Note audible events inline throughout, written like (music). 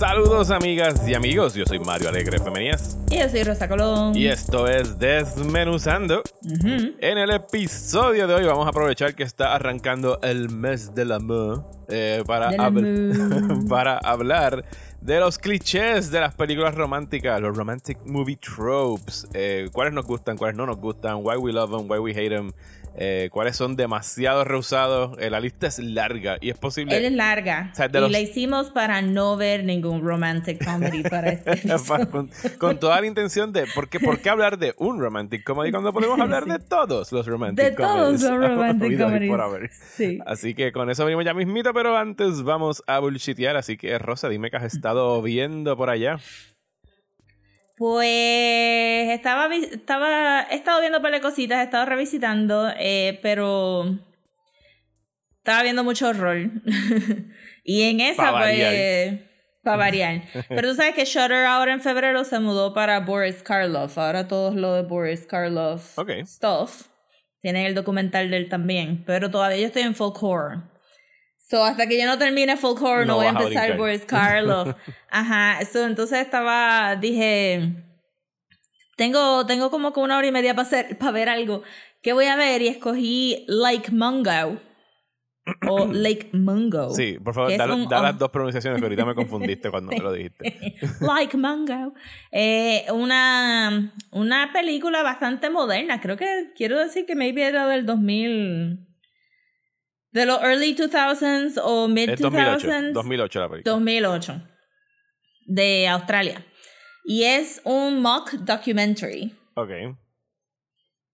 Saludos amigas y amigos, yo soy Mario Alegre Femenías Y yo soy Rosa Colón. y esto es Desmenuzando. En el episodio de hoy vamos a aprovechar que está arrancando el mes del amor eh, para, (laughs) hablar de los clichés de las películas románticas, los romantic movie tropes, eh, cuáles nos gustan, cuáles no nos gustan, why we love them, why we hate them, eh, cuáles son demasiado rehusados. Eh, la lista es larga y es posible... Él es larga. O sea, de y los- la hicimos para no ver ningún romantic comedy para (laughs) este con, con toda la intención de ¿por qué, por qué hablar de un romantic comedy cuando (laughs) podemos hablar de todos los romantic De todos comedies los (laughs) romantic habidos y comedies. Sí. así que con eso venimos ya mismito pero antes vamos a bullshitear así que Rosa dime que has estado viendo por allá Pues estaba, estaba, he estado viendo par de cositas, he estado revisitando, eh, pero estaba viendo mucho horror. (laughs) y en esa, Pa' pues, variar. para variar. Pero tú sabes que Shutter ahora en febrero se mudó para Boris Karloff. Ahora todo es lo de Boris Karloff Ok. stuff. Tienen el documental de él también. Pero todavía yo estoy en full core. So, hasta que yo no termine full core, No no, voy a a empezar brincar. Boris Karloff. (laughs) Ajá. So, entonces estaba, dije, tengo, tengo como que una hora y media para hacer, para ver algo. ¿Qué voy a ver? Y escogí Like Mungo. o (clears throat) Lake Mungo. sí por favor da, un- da las dos pronunciaciones que ahorita me (laughs) confundiste cuando me lo dijiste like Mango. Eh, una, una película bastante moderna. Creo que quiero decir que maybe era del 2000. De los early 2000s o mid es 2000s. 2008 2008 la película 2008. De Australia. Y es un mock documentary. ok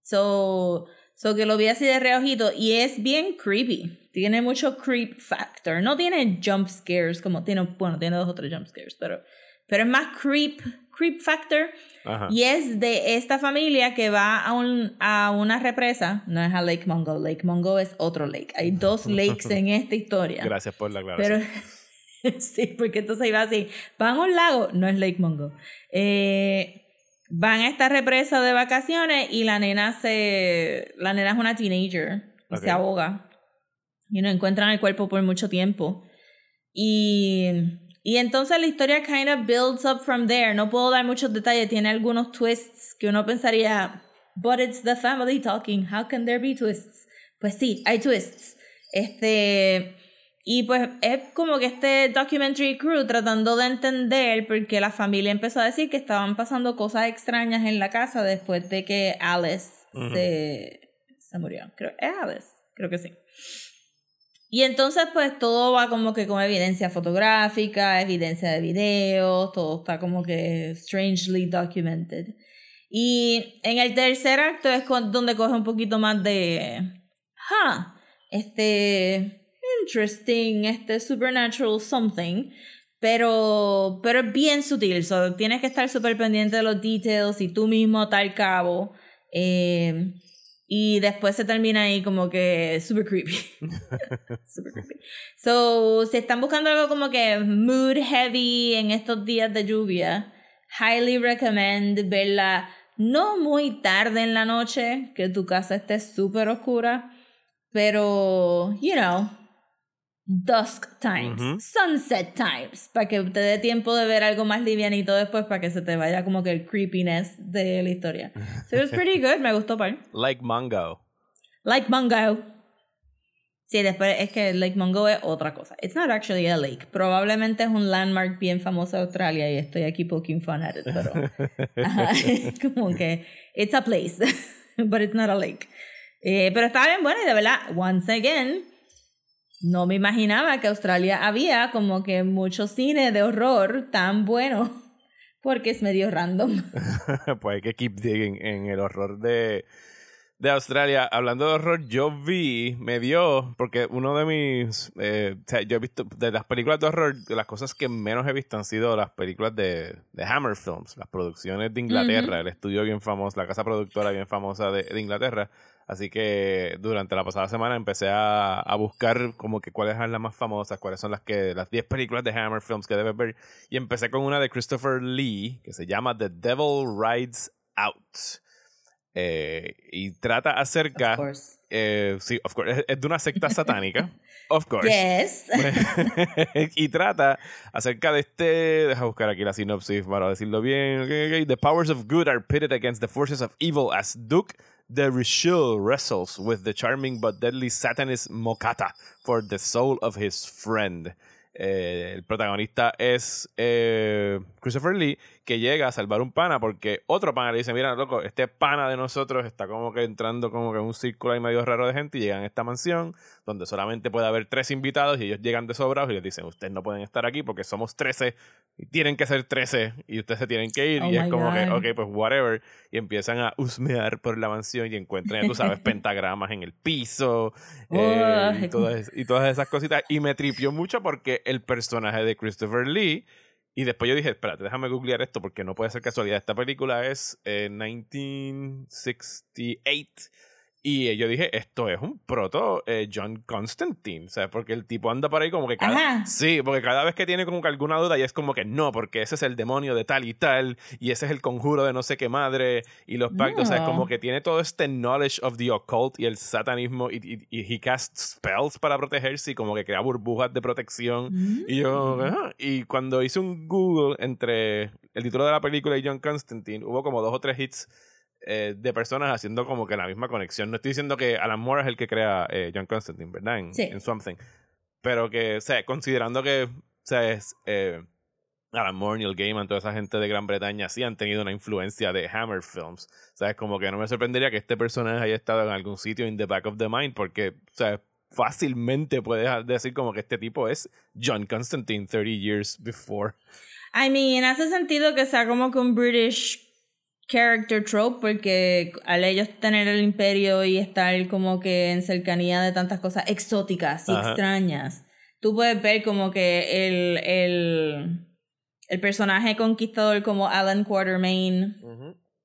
So, so que lo vi así de reojito y es bien creepy. Tiene mucho creep factor. No tiene jump scares como tiene, bueno, tiene dos o tres jump scares, pero, pero es más creep, creep factor. Ajá. Y es de esta familia que va a, un, a una represa. No es a Lake Mungo. Lake Mungo es otro lake. Hay dos (laughs) lakes en esta historia. gracias por la aclaración Pero (laughs) sí, porque entonces iba así. Van a un lago, no es Lake Mungo. Eh, van a esta represa de vacaciones y la nena se. La nena es una teenager y se ahoga. Y no encuentran el cuerpo por mucho tiempo. Y. Y entonces la historia kind of builds up from there. No puedo dar muchos detalles. Tiene algunos twists que uno pensaría, but it's the family talking. How can there be twists? Pues sí, hay twists. Este. Y pues es como que este documentary crew tratando de entender por qué la familia empezó a decir que estaban pasando cosas extrañas en la casa después de que Alice Ujú. se, se murió. Creo, ¿Es Alice? Creo que sí. Y entonces pues todo va como que con evidencia fotográfica, evidencia de videos, todo está como que strangely documented. Y en el tercer acto es donde coge un poquito más de... Huh, este... Interesting, este supernatural something. Pero, pero es bien sutil, so, tienes que estar súper pendiente de los details y tú mismo tal cabo. Eh, y después se termina ahí como que super creepy. (laughs) super creepy. So, si están buscando algo como que mood heavy en estos días de lluvia, highly recommend verla no muy tarde en la noche, que tu casa esté súper oscura, pero, you know, dusk times, sunset times, para que te dé tiempo de ver algo más livianito después, para que se te vaya como que el creepiness de la historia. So it was pretty (laughs) good, me gustó par. like mango Lake Mungo. Sí, después es que Lake Mungo es otra cosa. It's not actually a lake. Probablemente es un landmark bien famoso de Australia y estoy aquí poking fun at it, pero... (laughs) Ajá, (laughs) como que... It's a place, but it's not a lake. Eh, pero estaba bien buena y de verdad, once again, no me imaginaba que Australia había como que mucho cine de horror tan bueno. (laughs) Porque es medio random. (laughs) pues hay que keep digging en el horror de de Australia, hablando de horror, yo vi, me dio, porque uno de mis, eh, o sea, yo he visto, de las películas de horror, las cosas que menos he visto han sido las películas de, de Hammer Films, las producciones de Inglaterra, el estudio bien famoso, la casa productora bien famosa de, de Inglaterra. Así que durante la pasada semana empecé a, a, buscar como que cuáles eran las más famosas, cuáles son las que las 10 películas de Hammer Films que debes ver. Y empecé con una de Christopher Lee que se llama The Devil Rides Out. Eh, y trata acerca. Of course. Eh, sí, of course. Es, es de una secta satánica. (laughs) Of course. Yes. (laughs) y trata acerca de este. Deja buscar aquí la sinopsis para decirlo bien. Okay, okay. The powers of good are pitted against the forces of evil as Duke de Richelieu wrestles with the charming but deadly Satanist Mokata for the soul of his friend. Eh, el protagonista es Christopher Lee, que llega a salvar un pana porque otro pana le dice, mira, loco, este pana de nosotros está como que entrando como que en un círculo ahí medio raro de gente y llegan a esta mansión donde solamente puede haber tres invitados y ellos llegan de sobrados y les dicen, ustedes no pueden estar aquí porque somos 13 y tienen que ser 13 y ustedes se tienen que ir Oh y es como God. que, ok, pues whatever. Y empiezan a husmear por la mansión y encuentran, ya tú sabes, (laughs) pentagramas en el piso eh, y, todas, y todas esas cositas. Y me tripió mucho porque el personaje de Christopher Lee y después yo dije, espérate, déjame googlear esto porque no puede ser casualidad. Esta película es eh, 1968. Y yo dije, esto es un proto eh, John Constantine. Sea, porque el tipo anda por ahí como que cada... Ajá. Sí, porque cada vez que tiene como que alguna duda y es como que no, porque ese es el demonio de tal y tal. Y ese es el conjuro de no sé qué madre. Y los pactos. O sea, es No. como que tiene todo este knowledge of the occult y el satanismo. Y, y, y he casts spells para protegerse y como que crea burbujas de protección. Y yo, ajá. y cuando hice un Google entre el título de la película y John Constantine, hubo como dos o tres hits eh, de personas haciendo como que la misma conexión. No estoy diciendo que Alan Moore es el que crea eh, John Constantine, ¿verdad? En, Sí. en Swamp Thing. Pero que, o sea, considerando que, o sea, es, eh, Alan Moore, Neil Gaiman, toda esa gente de Gran Bretaña sí han tenido una influencia de Hammer Films. O sea, es como que no me sorprendería que este personaje haya estado en algún sitio in the back of the mind porque, o sea, fácilmente puedes decir como que este tipo es John Constantine 30 years before. I mean, hace sentido que sea como que un British character trope, porque al ellos tener el imperio y estar como que en cercanía de tantas cosas exóticas y Ajá. extrañas, tú puedes ver como que el, el, el personaje conquistador como Alan Quatermain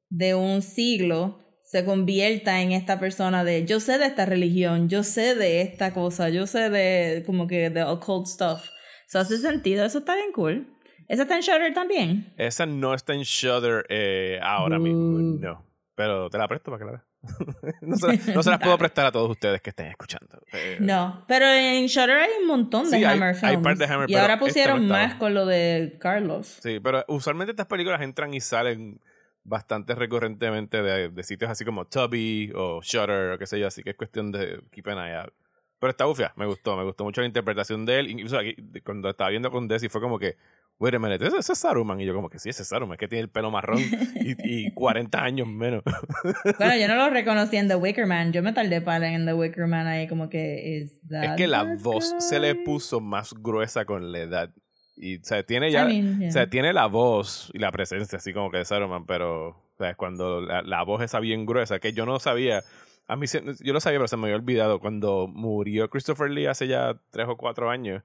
de un siglo se convierta en esta persona de yo sé de esta religión, yo sé de esta cosa, yo sé de como que de occult stuff. Eso hace sentido, eso está bien cool. ¿Eso está en Shutter también? Esa no está en Shudder eh, ahora Boo. mismo, no. Pero te la presto para que la veas. (laughs) no, se la- no se las puedo (laughs) prestar a todos ustedes que estén escuchando. Eh, No, pero en Shutter hay un montón de Sí, hay- Hammer hay Films. par de Hammer, y ahora esta no pusieron más con lo de Carlos. Sí, pero usualmente estas películas entran y salen bastante recurrentemente de, de sitios así como Tubby o Shutter o qué sé yo, así que es cuestión de keep an eye out. Pero está bufia, me gustó, me gustó mucho la interpretación de él. Incluso aquí, cuando estaba viendo con Desi fue como que, wait a minute, ese ese es Saruman. Y yo como que sí, ese es Saruman, es que tiene el pelo marrón y, y (laughs) 40 años menos. (laughs) Bueno, yo no lo reconocí en The Wicker Man. Yo me tardé para en The Wicker Man ahí como que is es that que la voz se le guy? puso más gruesa con la edad. Y, o sea, tiene ya... I mean, yeah. O sea, tiene la voz y la presencia así como que de Saruman, pero o sea, cuando la, la voz esa bien gruesa, que yo no sabía, a mí yo lo sabía, pero se me había olvidado, cuando murió Christopher Lee hace ya tres o cuatro años,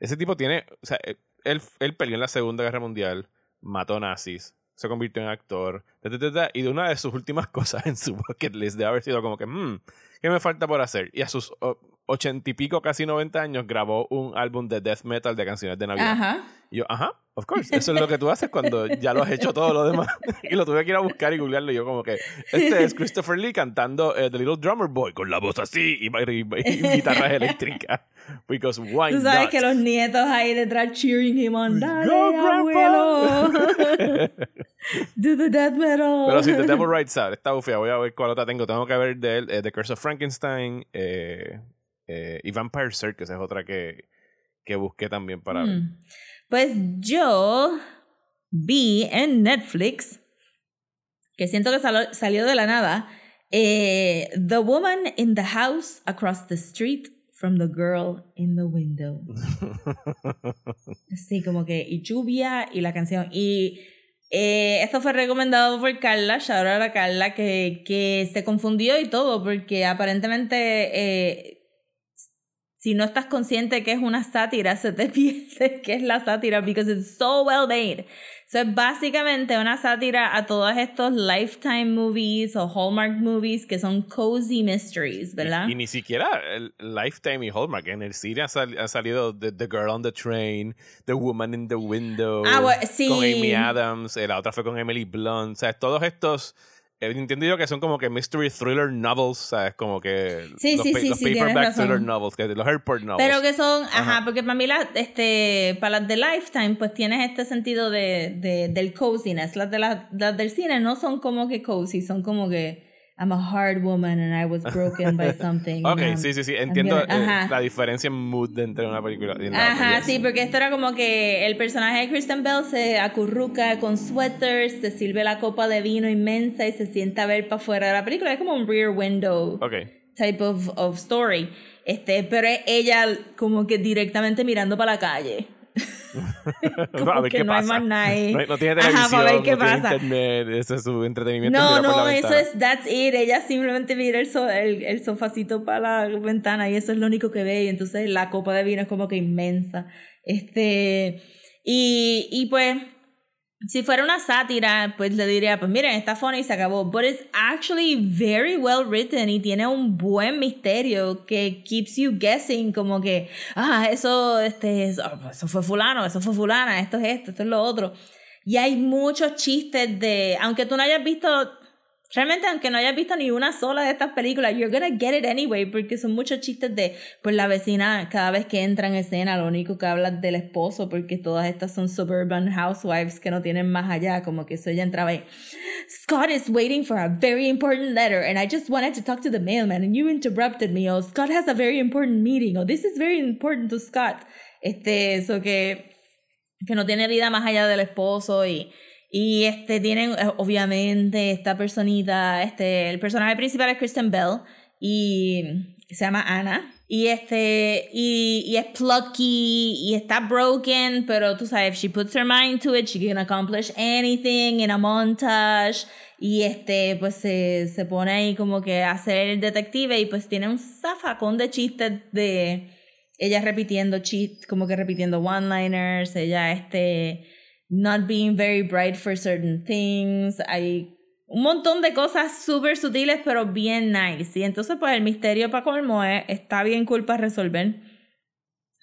ese tipo tiene, o sea, él, él peleó en la Segunda Guerra Mundial, mató nazis, se convirtió en actor, y de una de sus últimas (laughs) cosas en su bucket list de haber sido como que, "Hmm, ¿qué me falta por hacer? Y a sus ochenta y pico, casi 90 años, grabó un álbum de death metal de canciones de Navidad. Ajá. Y yo, ajá, of course. Eso es lo que tú haces cuando ya lo has hecho todo lo demás. (laughs) y lo tuve que ir a buscar y googlearlo. Y yo, como que, este es Christopher Lee cantando eh, The Little Drummer Boy con la voz así y, y- y (laughs) guitarras eléctricas. Because why Tú sabes not? que los nietos ahí detrás cheering him on. Dale, Go, abuelo. (laughs) Do the death metal. Pero sí, The Devil Rides Out. Está bufia. Voy a ver cuál otra tengo. Tengo que ver de él, eh, The Curse of Frankenstein eh, eh, y Vampire Circus. Es otra que, que busqué también para ver. Mm. Pues yo vi en Netflix, que siento que salo- salió de la nada, eh, The Woman in the House Across the Street from the Girl in the Window. (laughs) Sí, como que, y lluvia y la canción. Y Eh, esto fue recomendado por Carla, shout out a Carla, que, que se confundió y todo, porque aparentemente eh, si no estás consciente que es una sátira, se te (laughs) pierde que es la sátira, because it's so well made. So es básicamente una sátira a todos estos Lifetime movies o Hallmark movies que son cozy mysteries, ¿verdad? Y ni siquiera el Lifetime y Hallmark. En el cine ha, sal- ha salido the, The Girl on the Train, The Woman in the Window, Ah, bueno, sí. con Amy Adams, eh, la otra fue con Emily Blunt. O sea, todos estos. Eh, entiendo yo que son como que mystery thriller novels, ¿sabes? Como que Sí, los, sí, sí, los paperback thriller novels, que los airport novels. Pero que son, ajá, Ajá. porque para mí, las, este, para las de Lifetime, pues tienes este sentido de, de, del coziness. Las, de las, las del cine no son como que cozy, son como que I'm a hard woman and I was (laughs) broken by something. Ok, I'm- sí, sí, sí. Entiendo eh, la diferencia en mood de entre una película y la Ajá, sí, porque esto era como que el personaje de Kristen Bell se acurruca con sweaters, se sirve la copa de vino inmensa y se sienta a ver para afuera de la película. Es como un rear window Ok. type of, of story. Este, pero es ella como que directamente mirando para la calle. (laughs) Como a ver que qué no hay pasa. más nadie. No, hay- no tiene Ajá, televisión, para ver qué no tiene pasa. internet, ese es su entretenimiento. No, no, eso ventana. es, that's it. Ella simplemente mira el, so- el, el sofacito para la ventana y eso es lo único que ve. Y entonces la copa de vino es como que inmensa. Este, y, y pues, si fuera una sátira, pues le diría, pues miren, está funny y se acabó. But it's actually very well written y tiene un buen misterio que keeps you guessing, como que, ah, eso, este, eso, eso fue fulano, eso fue fulana, esto es esto, esto es lo otro. Y hay muchos chistes de, aunque tú no hayas visto, realmente aunque no hayas visto ni una sola de estas películas, you're gonna get it anyway, porque son muchos chistes de, pues la vecina cada vez que entra en escena, lo único que habla del esposo, porque todas estas son suburban housewives que no tienen más allá, como que eso ella entraba ahí. Scott is waiting for a very important letter, and I just wanted to talk to the mailman, and you interrupted me, or Scott has a very important meeting, or this is very important to Scott. Este, eso que no tiene vida más allá del esposo y, y este tienen eh, obviamente esta personita, este el personaje principal es Kristen Bell y se llama Anna. Y este y, y es plucky y está broken, pero tú sabes, if she puts her mind to it, she can accomplish anything in a montage. Y este pues se, se pone ahí como que a ser el detective y pues tiene un zafacón de chistes de ella repitiendo cheat, como que repitiendo one-liners, ella este not being very bright for certain things, hay un montón de cosas súper sutiles pero bien nice y entonces pues el misterio para colmo es, está bien cool para resolver.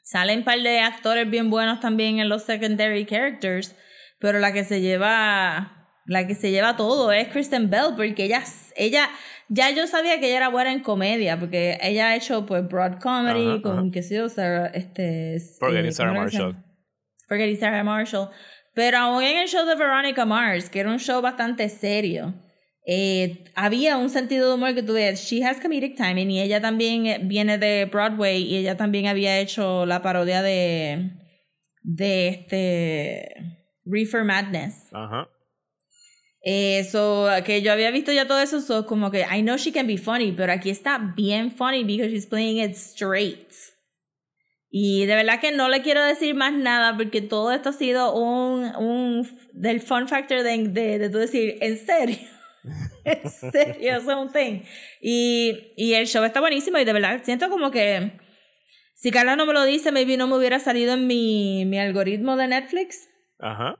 Salen un par de actores bien buenos también en los secondary characters, pero la que se lleva la que se lleva todo es Kristen Bell porque ella ella ya yo sabía que ella era buena en comedia porque ella ha hecho pues broad comedy Ajá, con ajá. qué sé yo Sarah, este Forgetting Sarah ¿cómo era que se Marshall. Forgetting Sarah Marshall pero aún en el show de Veronica Mars que era un show bastante serio eh, había un sentido de humor que tú ves she has comedic timing y ella también eh, viene de Broadway y ella también había hecho la parodia de de este Reefer Madness Ajá. eso, que yo había visto ya todo eso, so como que I know she can be funny, pero aquí está bien funny because she's playing it straight. Y de verdad que no le quiero decir más nada porque todo esto ha sido un, un del fun factor de, de, de tú decir, en serio, (laughs) en serio, eso es un thing. Y, y el show está buenísimo y de verdad siento como que si Carla no me lo dice, maybe no me hubiera salido en mi, mi algoritmo de Netflix. Ajá.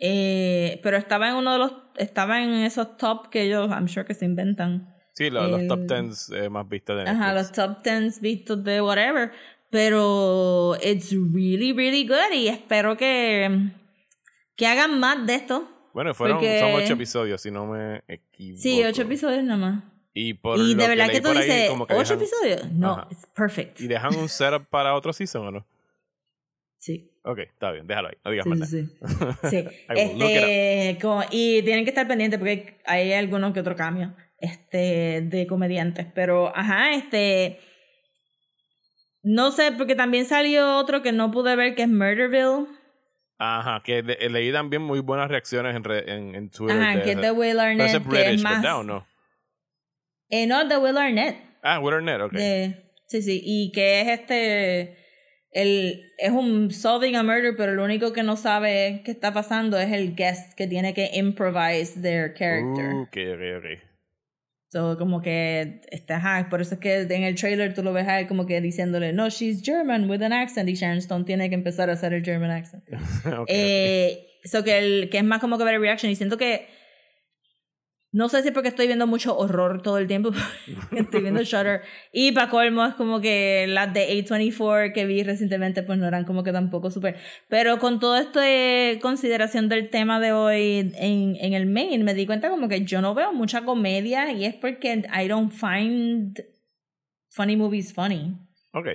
Eh, pero estaba en uno de los, estaba en esos top que ellos, I'm sure que se inventan. Sí, lo- los El- top 10 eh, más vistos de Netflix. Ajá, los top 10 vistos de whatever. Pero it's really, really good y espero que, que hagan más de esto. Bueno, fueron, porque- son ocho episodios, si no me equivoco. Sí, ocho episodios nada más. Y por y de verdad que tú ahí, dices, como que ¿ocho dejan- episodios? No, Ajá. it's perfect. ¿Y dejan un setup para otro season o no? (laughs) Sí. Ok, está bien, déjalo ahí. No digas Sí, más sí, nada. sí. (laughs) Sí. Este, como- y tienen que estar pendientes porque hay algunos que otro cambio este, de comediantes. Pero, ajá, este. No sé, porque también salió otro que no pude ver que es Murderville. Ajá, que le- leí también muy buenas reacciones en, re- en, en Twitter. Ajá, de que es de Will Arnett. es Que British, es más. ¿verdad o no? Eh, no, de Will Arnett. Ah, Will Arnett, ok. De- sí, sí. Y que es este. el, es un solving a murder, pero lo único que no sabe qué está pasando es el guest que tiene que improvise their character. Uh, ok, ok, ok. So, como que, ajá, por eso es que en el trailer tú lo ves a él como que diciéndole, no, she's German with an accent, y Sharon Stone tiene que empezar a hacer el German accent. (laughs) Ok, eh, So que, el, que es más como que ver reaction, y siento que, no sé si porque estoy viendo mucho horror todo el tiempo, (laughs) estoy viendo Shutter, y para colmo es como que las de A24 que vi recientemente, pues no eran como que tampoco súper, pero con todo esto de consideración del tema de hoy en, en el main, me di cuenta como que yo no veo mucha comedia, y es porque I don't find funny movies funny. ok.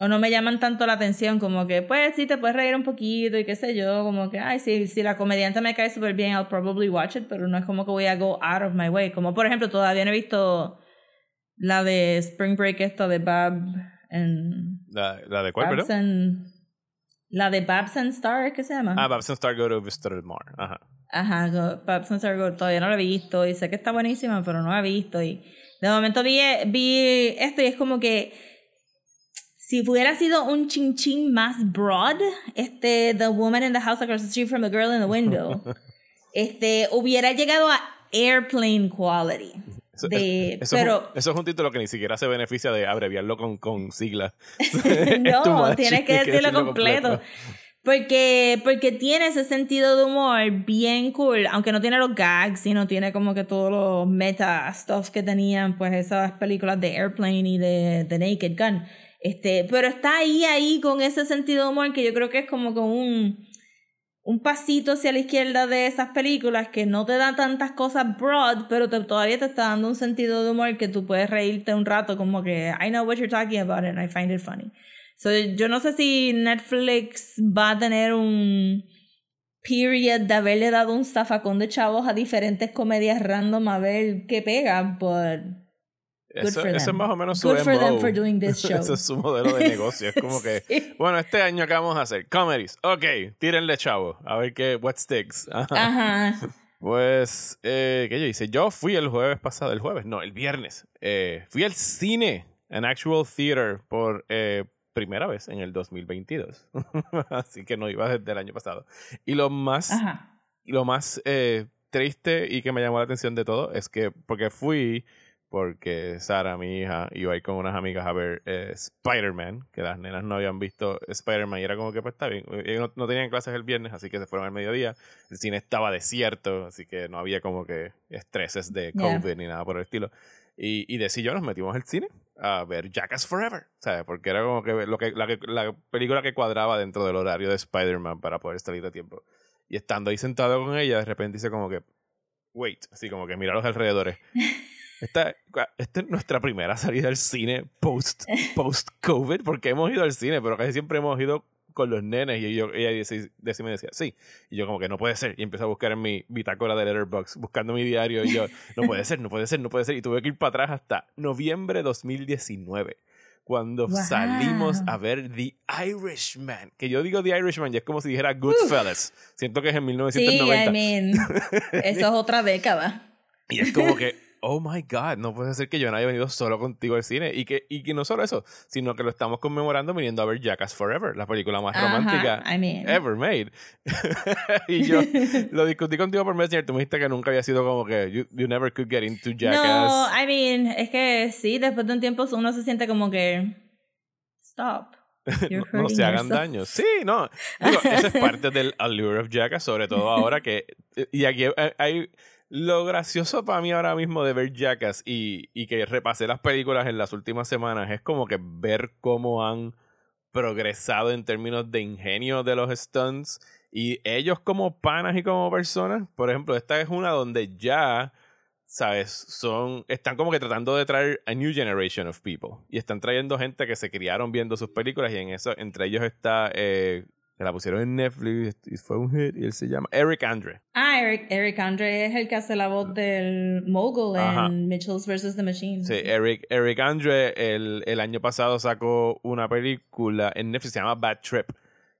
O no me llaman tanto la atención, como que, pues sí, te puedes reír un poquito y qué sé yo, como que, ay, si la comediante me cae súper bien, I'll probably watch it, pero no es como que voy a go out of my way. Como por ejemplo, todavía no he visto la de Spring Break, esta de Bab and. ¿La, la de cuál, Babs and- La de Babs and Star, ¿qué se llama? Ah, Babs and Star Go to Visitor More. Ajá. Ajá, go- Babs and Star Go- todavía no la he visto y sé que está buenísima, pero no la he visto. Y de momento vi, vi esto y es como que si hubiera sido un chin chin más broad, este The Woman in the House Across the Street from the Girl in the Window, (laughs) este hubiera llegado a airplane quality. Eso, De- eso- eso es pero un, eso es un título que ni siquiera se beneficia de abreviarlo con, con siglas. (laughs) no, (laughs) tienes que decirlo completo. Porque, porque tiene ese sentido de humor bien cool, aunque no tiene los gags y no tiene como que todos los meta stuff que tenían pues esas películas de Airplane y de, de Naked Gun. Este, pero está ahí, ahí con ese sentido de humor que yo creo que es como que un, un pasito hacia la izquierda de esas películas que no te da tantas cosas broad, pero te- todavía te está dando un sentido de humor que tú puedes reírte un rato como que I know what you're talking about and I find it funny. So, yo no sé si Netflix va a tener un period de haberle dado un zafacón de chavos a diferentes comedias random a ver qué pega, Good Eso, eso es más o menos su Good for them for doing this (laughs) show. Ese es su modelo de negocio. Es como (laughs) que, Sí. bueno, este año acá vamos a hacer comedies. Ok, tírenle chavo. A ver qué, what sticks. Ajá. Ajá. (laughs) Pues, eh, ¿qué yo hice? Yo fui el jueves pasado, el jueves, no, el viernes. Eh, fui al cine, an actual theater, por eh, primera vez en el 2022. Así que no iba desde el año pasado. Y lo más, Ajá. lo más eh, triste y que me llamó la atención de todo es que, porque fui, porque Sara, mi hija, iba a ir con unas amigas a ver eh, Spider-Man, que las nenas no habían visto Spider-Man y era como que pues está bien. Ellos no, no tenían clases el viernes, así que se fueron al mediodía. El cine estaba desierto, así que no había como que estreses de Yeah. COVID ni nada por el estilo. Y, y Desi y yo nos metimos al cine a ver Jackass Forever, ¿sabes? Porque era como que lo que la, que- la película que cuadraba dentro del horario de Spider-Man para poder salir a tiempo. Y estando ahí sentado con ella, de repente dice como que, wait, así como que mira a los alrededores. (laughs) Esta, esta es nuestra primera salida al cine post, post COVID, porque hemos ido al cine, pero casi siempre hemos ido con los nenes y yo, ella dice- me decía, sí. Y yo como que no puede ser. Y empecé a buscar en mi bitácora de Letterboxd, buscando mi diario y yo, no puede ser, no puede ser, no puede ser. Y tuve que ir para atrás hasta noviembre de 2019, cuando Wow. salimos a ver The Irishman. Que yo digo The Irishman y es como si dijera Goodfellas. Siento que es en Sí, 1990. I mean, eso es otra década. (laughs) Y es como que, oh my God, no puede ser que yo no haya venido solo contigo al cine. Y que, y que no solo eso, sino que lo estamos conmemorando viniendo a ver Jackass Forever, la película más Ajá, romántica I mean. ever made. (laughs) y yo (laughs) lo discutí contigo por Messenger. Tú me dijiste que nunca había sido como que you, you never could get into Jackass. No, I mean, es que sí, después de un tiempo uno se siente como que stop. (laughs) No, no se hagan yourself. daño. Sí, no. Digo, eso es parte del allure of Jackass, sobre todo ahora que. Y aquí hay. Lo gracioso para mí ahora mismo de ver Jackass y, que repasé las películas en las últimas semanas es como que ver cómo han progresado en términos de ingenio de los stunts y ellos como panas y como personas. Por ejemplo, esta es una donde ya ¿sabes? Son, están como que tratando de traer a new generation of people. Y están trayendo gente que se criaron viendo sus películas y en eso, entre ellos está, eh, se la pusieron en Netflix y fue un hit y él se llama Eric Andre. Ah, Eric, Eric Andre es el que hace la voz del mogul Ajá. en Mitchells vs. The Machine. Sí, Eric, Eric Andre el, el año pasado sacó una película en Netflix, se llama Bad Trip,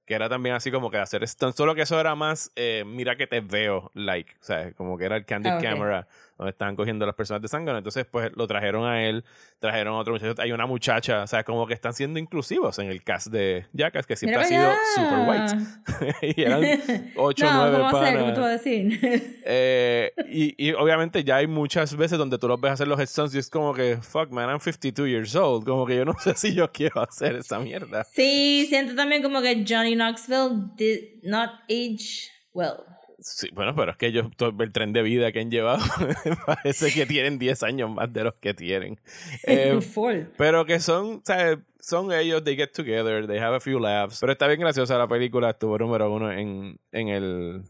que era también así como que hacer stunts, solo que eso era más, eh, mira que te veo, like, o sea, como que era el candid Ah, ok. camera, donde estaban cogiendo las personas de sangre, entonces pues lo trajeron a él, trajeron a otro muchacho, hay una muchacha, o sea, como que están siendo inclusivos en el cast de Jackass, que siempre Mira ha sido allá. super white, (laughs) y eran (laughs) ocho, no, nueve ¿cómo va a ser? ¿Cómo panas. a? (laughs) Eh, y, y obviamente ya hay muchas veces donde tú los ves hacer los headstones y es como que, fuck man, I'm 52 years old. Como que yo no sé si yo quiero hacer esa mierda. sí, siento también como que Johnny Knoxville did not age well. Sí, bueno, pero es que ellos, todo el tren de vida que han llevado, (laughs) parece que tienen 10 años más de los que tienen. (laughs) Eh, Full. pero que son, o sea, son ellos, they get together, they have a few laughs. Pero está bien graciosa la película, estuvo número uno en, en, el,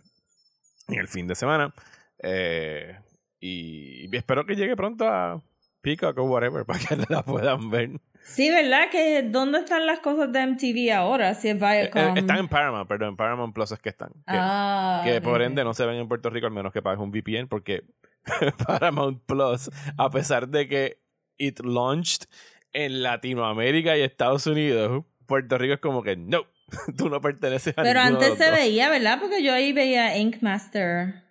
en el fin de semana. Eh, y, y espero que llegue pronto a Peacock o whatever (laughs) para que la puedan ver. Sí, ¿verdad? Que ¿dónde están las cosas de MTV ahora? Si es Eh, Viacom. eh, están en Paramount, perdón, en Paramount Plus es que están. Que, ah, que ok, por ende no se ven en Puerto Rico al menos que pagues un VPN porque (laughs) Paramount Plus, a pesar de que it launched en Latinoamérica y Estados Unidos, Puerto Rico es como que no, (laughs) tú no perteneces a Pero antes se veía, ¿verdad? Porque yo ahí veía Ink Master.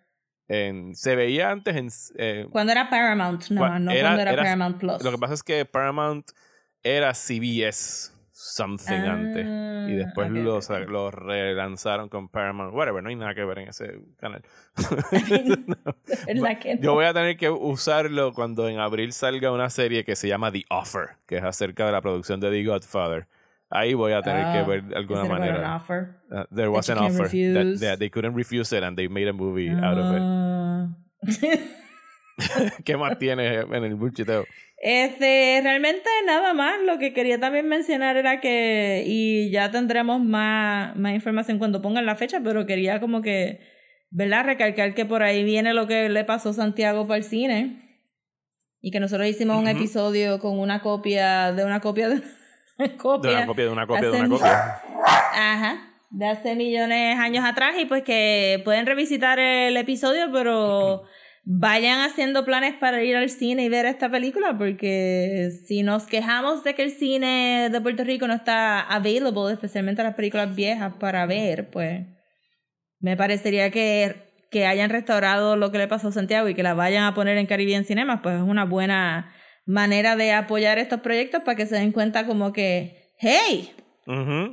En- se veía antes en eh, Cuando era Paramount, no, no era- cuando era, era- Paramount Plus. Lo que pasa es que Paramount era CBS something Ah, antes. Y después ok, lo, relanzaron con Paramount. Whatever, no hay nada que ver en ese canal. (laughs) (laughs) Yo voy a tener que usarlo cuando en abril salga una serie que se llama The Offer, que es acerca de la producción de The Godfather. Ahí voy a tener Ah, que ver de alguna an manera. offer? Uh, there was an offer that, they couldn't refuse it and they made a movie out of it. Ah. (laughs) ¿Qué más tienes en el bullshiteo? Este, realmente nada más. Lo que quería también mencionar era que, y ya tendremos más, más información cuando pongan la fecha, pero quería como que, ¿verdad? Recalcar que por ahí viene lo que le pasó a Santiago para el cine. Y que nosotros hicimos un episodio con una copia de una copia de una (laughs) De copia. una copia, de una copia, de una copia. Ajá. De hace millones de años atrás y pues que pueden revisitar el episodio, pero (laughs) vayan haciendo planes para ir al cine y ver esta película porque si nos quejamos de que el cine de Puerto Rico no está available, especialmente las películas viejas para ver, pues me parecería que que hayan restaurado lo que le pasó a Santiago y que la vayan a poner en Caribbean Cinemas, pues es una buena manera de apoyar estos proyectos para que se den cuenta como que, hey,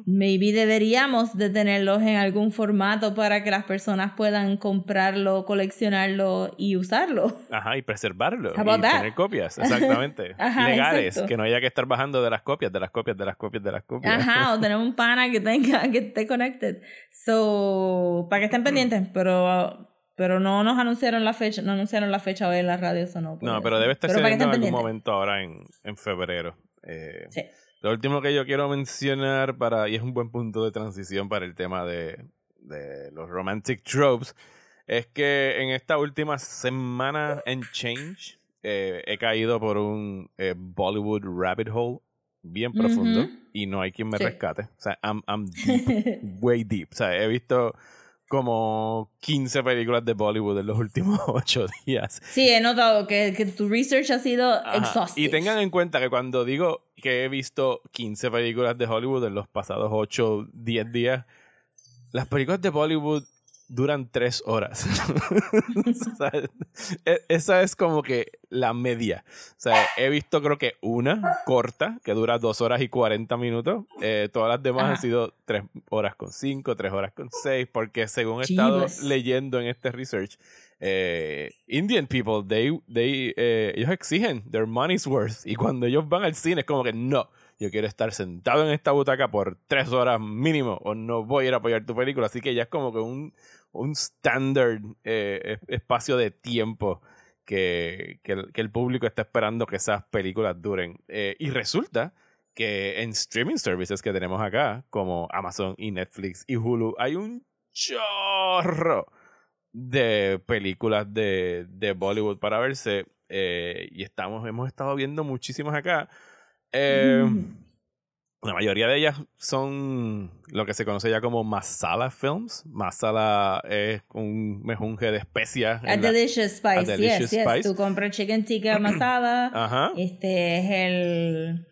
Maybe deberíamos de tenerlos en algún formato para que las personas puedan comprarlo, coleccionarlo y usarlo. Ajá, y preservarlo. How about y that? tener copias, (laughs) exactamente. Ajá, Legales, exacto. que no haya que estar bajando de las copias, de las copias, de las copias, de las copias. Ajá, o (laughs) tener un pana que tenga, que esté connected. So, para que estén pendientes, pero pero no nos anunciaron la fecha, no anunciaron la fecha hoy en la radio, eso no. No, pero debe estar saliendo en algún momento ahora en, en febrero. Eh, Sí. Lo último que yo quiero mencionar para, y es un buen punto de transición para el tema de, de los romantic tropes, es que en esta última semana en Change eh, he caído por un eh, Bollywood rabbit hole bien profundo Ujú. y no hay quien me Sí. rescate. O sea, I'm, I'm (laughs) deep, way deep. O sea, he visto como 15 películas de Bollywood en los últimos (laughs) 8 días. Sí, he notado que, que tu research ha sido Ajá. exhaustive. Y tengan en cuenta que cuando digo que he visto 15 películas de Hollywood en los pasados 8, 10 días, las películas de Bollywood duran 3 horas. (laughs) O sea, e- esa es como que la media. O sea, he visto creo que una corta que dura 2 horas y 40 minutos. Eh, todas las demás han sido 3 horas con 5, 3 horas con 6, porque según he estado leyendo en este research, eh, Indian people, they, they, eh, ellos exigen their money's worth. Y cuando ellos van al cine es como que no, yo quiero estar sentado en esta butaca por tres horas mínimo o no voy a ir a apoyar tu película. Así que ya es como que un, un standard eh, es- espacio de tiempo que, que el público está esperando que esas películas duren. Eh, y resulta que en streaming services que tenemos acá, como Amazon y Netflix y Hulu, hay un chorro de películas de, de Bollywood para verse. eh, y estamos, hemos estado viendo muchísimas acá. Eh, la mayoría de ellas son lo que se conoce ya como masala films. Masala es un mejunje de especias. A la- delicious spice, a delicious yes, yes. spice. Tú compras chicken tikka masala. (clears throat) Ajá. Este es el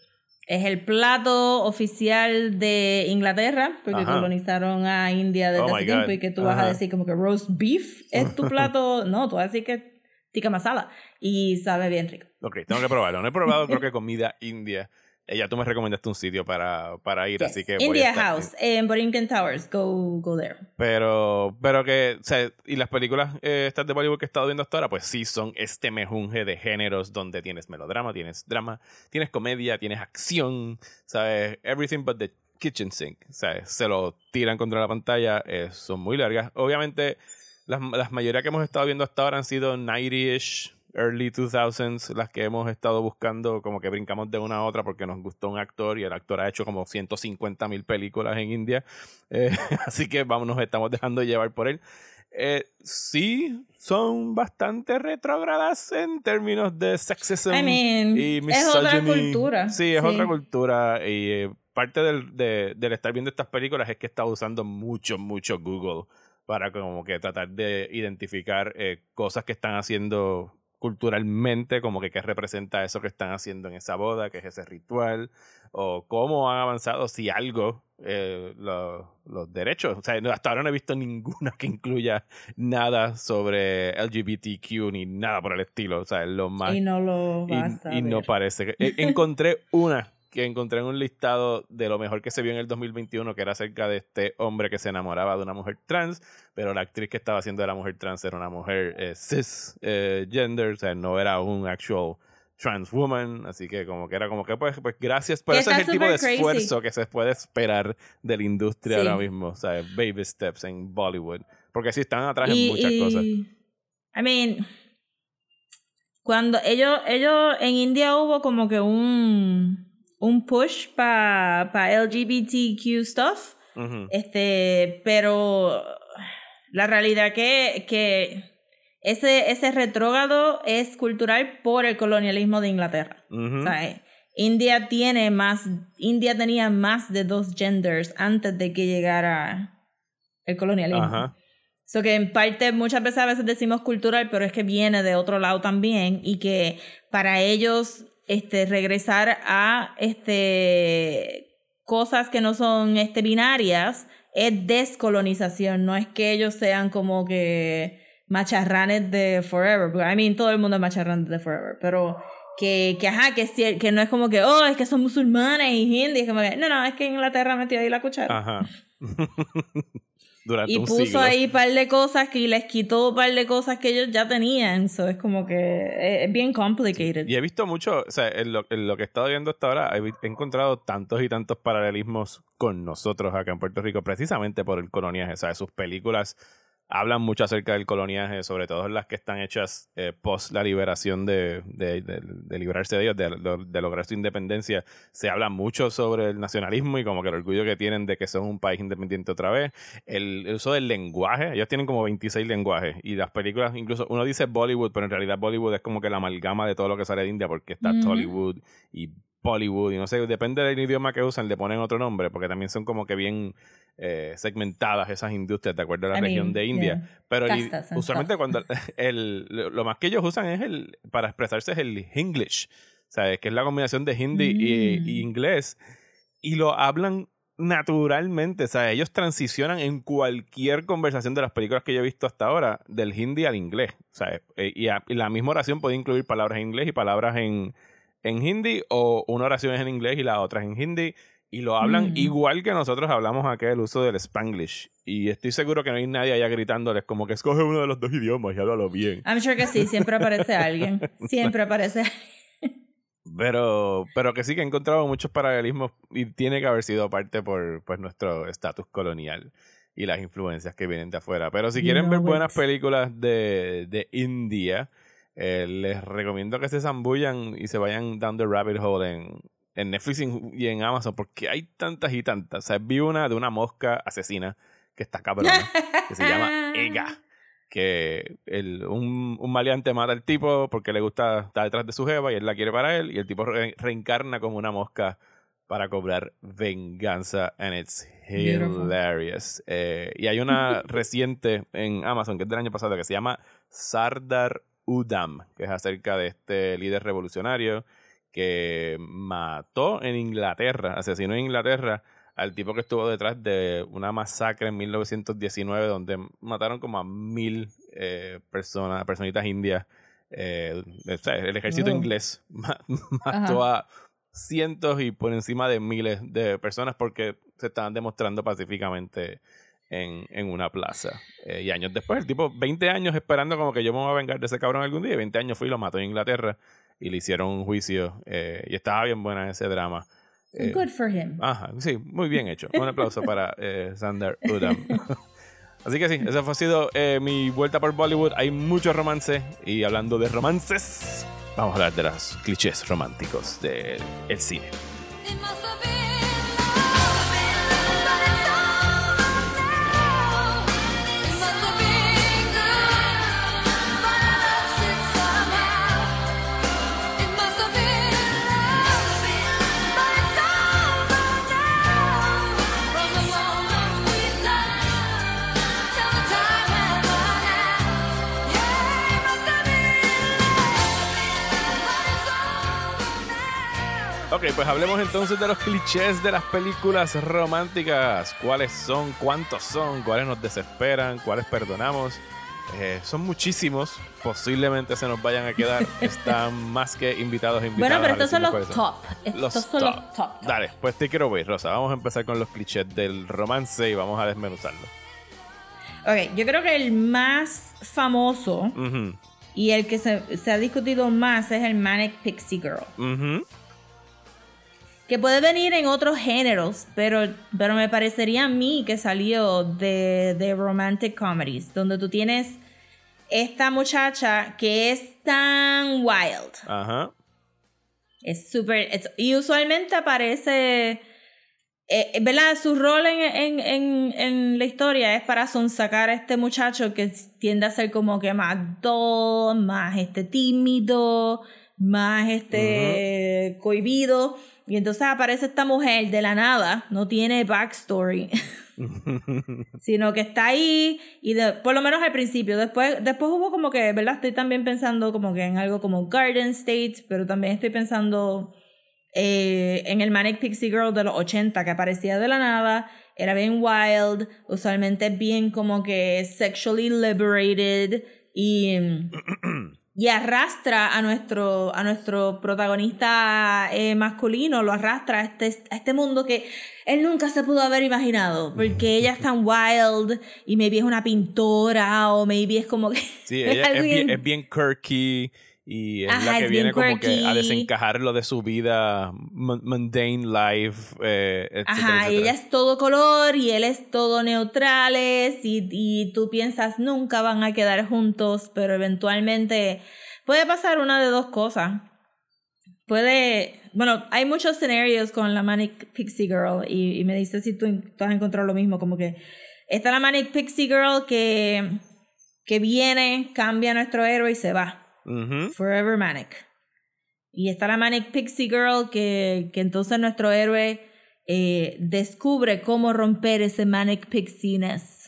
Es el plato oficial de Inglaterra, porque Ajá. colonizaron a India desde Oh hace tiempo God. y que tú vas a Ajá. decir como que roast beef es tu plato. (laughs) no, tú vas a decir que tikka masala y sabe bien rico. Ok, tengo que probarlo. No he probado, creo (laughs) que comida india. Eh, ya tú me recomendaste un sitio para, para ir, así que. voy a India estar- House en Borinquen Towers. Go, go there. Pero, pero que, o sea, y las películas eh, estas de Bollywood que he estado viendo hasta ahora, pues sí son este mejunje de géneros donde tienes melodrama, tienes drama, tienes comedia, tienes acción, ¿sabes? Everything but the kitchen sink, ¿sabes? Se lo tiran contra la pantalla, eh, son muy largas. Obviamente, las, las mayoría que hemos estado viendo hasta ahora han sido 90-ish, early 2000s, las que hemos estado buscando, como que brincamos de una a otra porque nos gustó un actor y el actor ha hecho como 150 mil películas en India. (laughs) Eh, así que vamos, nos estamos dejando llevar por él. Eh, sí, son bastante retrógradas en términos de sexism I mean, y es otra misogyny. cultura. Sí, es Sí. otra cultura. Y eh, parte del, de- del estar viendo estas películas es que he estado usando mucho, mucho Google para como que tratar de identificar eh, cosas que están haciendo culturalmente, como que qué representa eso que están haciendo en esa boda, qué es ese ritual, o cómo han avanzado, si algo, eh, lo- los derechos. O sea, hasta ahora no he visto ninguna que incluya nada sobre LGBTQ ni nada por el estilo. O sea, es lo más Y no lo y, vas a y no parece que e- encontré una que encontré en un listado de lo mejor que se vio en el 2021 que era acerca de este hombre que se enamoraba de una mujer trans pero la actriz que estaba haciendo de la mujer trans era una mujer eh, cis eh, gender o sea no era un actual trans woman así que como que era como que pues, pues gracias por Que eso es el tipo de crazy. esfuerzo que se puede esperar de la industria Sí. ahora mismo o sea baby steps en Bollywood porque sí están atrás en muchas cosas I mean, cuando ellos, ellos en India hubo como que un, un push para pa LGBTQ stuff, este, pero la realidad que, que ese, ese retrógrado es cultural por el colonialismo de Inglaterra. O sea, India tiene más, India tenía más de dos genders antes de que llegara el colonialismo. Ajá. So que en parte muchas veces a veces decimos cultural, pero es que viene de otro lado también y que para ellos este regresar a este cosas que no son este binarias es descolonización, no es que ellos sean como que macharranes de forever, I mean todo el mundo es macharranes de forever, pero que, que ajá, que, que no es como que, oh, es que son musulmanes y hindis, como que, no, no, es que Inglaterra metió ahí la cuchara. Ajá. (laughs) Durante Y un puso siglo. ahí un par de cosas que y les quitó un par de cosas que ellos ya tenían. So es como que es, es bien complicated. Y he visto mucho, o sea, en lo, en lo que he estado viendo hasta ahora, he encontrado tantos y tantos paralelismos con nosotros acá en Puerto Rico, precisamente por el coloniaje. O sea, sus películas hablan mucho acerca del coloniaje, sobre todo las que están hechas eh, post la liberación de, de, de- de librarse de ellos, de, lograr su independencia. Se habla mucho sobre el nacionalismo y como que el orgullo que tienen de que son un país independiente otra vez. El, el uso del lenguaje, ellos tienen como 26 lenguajes y las películas, incluso uno dice Bollywood, pero en realidad Bollywood es como que la amalgama de todo lo que sale de India porque está. Tollywood y Bollywood y no sé, depende del idioma que usan, le ponen otro nombre porque también son como que bien eh, segmentadas esas industrias de acuerdo a la I región mean, de India. yeah. Pero (laughs) el- usualmente cuando el, lo más que ellos usan es el, para expresarse es el English, ¿sabes? Que es la combinación de hindi y, Mm. y inglés. Y lo hablan naturalmente, ¿sabes? Ellos transicionan en cualquier conversación de las películas que yo he visto hasta ahora del hindi al inglés, ¿sabes? Eh, y, a- y la misma oración puede incluir palabras en inglés y palabras en, en hindi o una oración es en inglés y la otra es en hindi y lo hablan Mm. igual que nosotros hablamos acá el uso del spanglish y estoy seguro que no hay nadie allá gritándoles como que escoge uno de los dos idiomas y háblalo bien I'm sure que sí, siempre aparece alguien. (laughs) Siempre aparece alguien. pero pero que sí que he encontrado muchos paralelismos y tiene que haber sido parte por pues nuestro estatus colonial y las influencias que vienen de afuera pero si quieren ver buenas it. películas de, de India eh, les recomiendo que se zambullan y se vayan down the rabbit hole en, en Netflix y en- Amazon porque hay tantas y tantas. O sea, vi una de una mosca asesina que está cabrona, (laughs) que se llama Ega. Que el, un, un maleante mata al tipo porque le gusta estar detrás de su jeva y él la quiere para él y el tipo re- reencarna como una mosca para cobrar venganza and it's hilarious. Eh, y hay una (laughs) reciente en Amazon que es del año pasado que se llama Sardar Udam, que es acerca de este líder revolucionario que mató en Inglaterra, asesinó en Inglaterra al tipo que estuvo detrás de una masacre en 1919 donde mataron como a mil eh, personas, personitas indias. Eh, o sea, el ejército inglés ma- (laughs) mató a cientos y por encima de miles de personas porque se estaban demostrando pacíficamente en, en una plaza. Eh, y años después, el tipo, 20 años esperando como que yo me voy a vengar de ese cabrón algún día, y 20 años fui y lo mató en Inglaterra y le hicieron un juicio eh, y estaba bien buena ese drama. Eh, Good for him. Ajá, sí, muy bien hecho. Un aplauso para eh, Sander Udam. (laughs) Así que sí, esa fue- ha sido eh, mi vuelta por Bollywood. Hay mucho romance y hablando de romances, vamos a hablar de los clichés románticos del el cine. Ok, pues hablemos entonces de los clichés de las películas románticas. ¿Cuáles son? ¿Cuántos son? ¿Cuáles nos desesperan? ¿Cuáles perdonamos? Eh, son muchísimos. Posiblemente se nos vayan a quedar. (laughs) Están más que invitados e invitados. Bueno, pero estos son los top. Estos Los son top. los top. top. Dale, pues te quiero ver, Rosa. Vamos a empezar con los clichés del romance y vamos a desmenuzarlo. Ok, yo creo que el más famoso y el que se, se ha discutido más es el Manic Pixie Girl. ujú. Que puede venir en otros géneros, pero, pero me parecería a mí que salió de, de romantic comedies, donde tú tienes esta muchacha que es tan wild. Ajá. Es súper. Y usualmente aparece. eh, ¿Verdad? Su rol en, en, en, en la historia es para sonsacar a este muchacho que tiende a ser como que más dull, más este tímido, más este cohibido. Y entonces aparece esta mujer de la nada, no tiene backstory. (laughs) sino que está ahí y de- por lo menos al principio después después hubo como que verdad estoy también pensando como que en algo como Garden State pero también estoy pensando eh, en el Manic Pixie Girl de los 80 que aparecía de la nada era bien wild usualmente bien como que sexually liberated y (clears throat) y arrastra a nuestro, a nuestro protagonista eh, masculino, lo arrastra a este, a este mundo que él nunca se pudo haber imaginado, porque ella es tan wild y maybe es una pintora o maybe es como que... Sí, (laughs) ella es bien- es bien quirky y es Ajá, la que viene como que a quirky. desencajarlo de su vida mun- mundane life, eh, etcétera, Ajá, y ella es todo color y él es todo neutrales y, y tú piensas nunca van a quedar juntos, pero eventualmente puede pasar una de dos cosas. Puede, bueno, hay muchos escenarios con la Manic Pixie Girl y, y me dices si tú, tú has encontrado lo mismo, como que está la Manic Pixie Girl que, que viene, cambia a nuestro héroe y se va. Forever Manic. Y está la Manic Pixie Girl que, que entonces nuestro héroe eh, descubre cómo romper ese Manic Pixiness.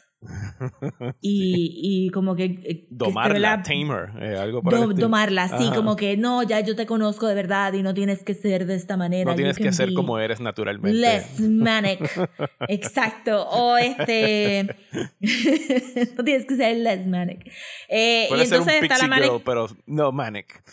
Y, y como que... eh, que Domarla, verdad- tamer, eh, algo por do- domarla, Ajá. como que no, ya yo te conozco de verdad y no tienes que ser de esta manera. No tienes que ser como eres naturalmente. Less manic. (laughs) Exacto. O este. (laughs) no tienes que ser less manic. Eh, y Puede ser un entonces está la manic. girl, pero no manic.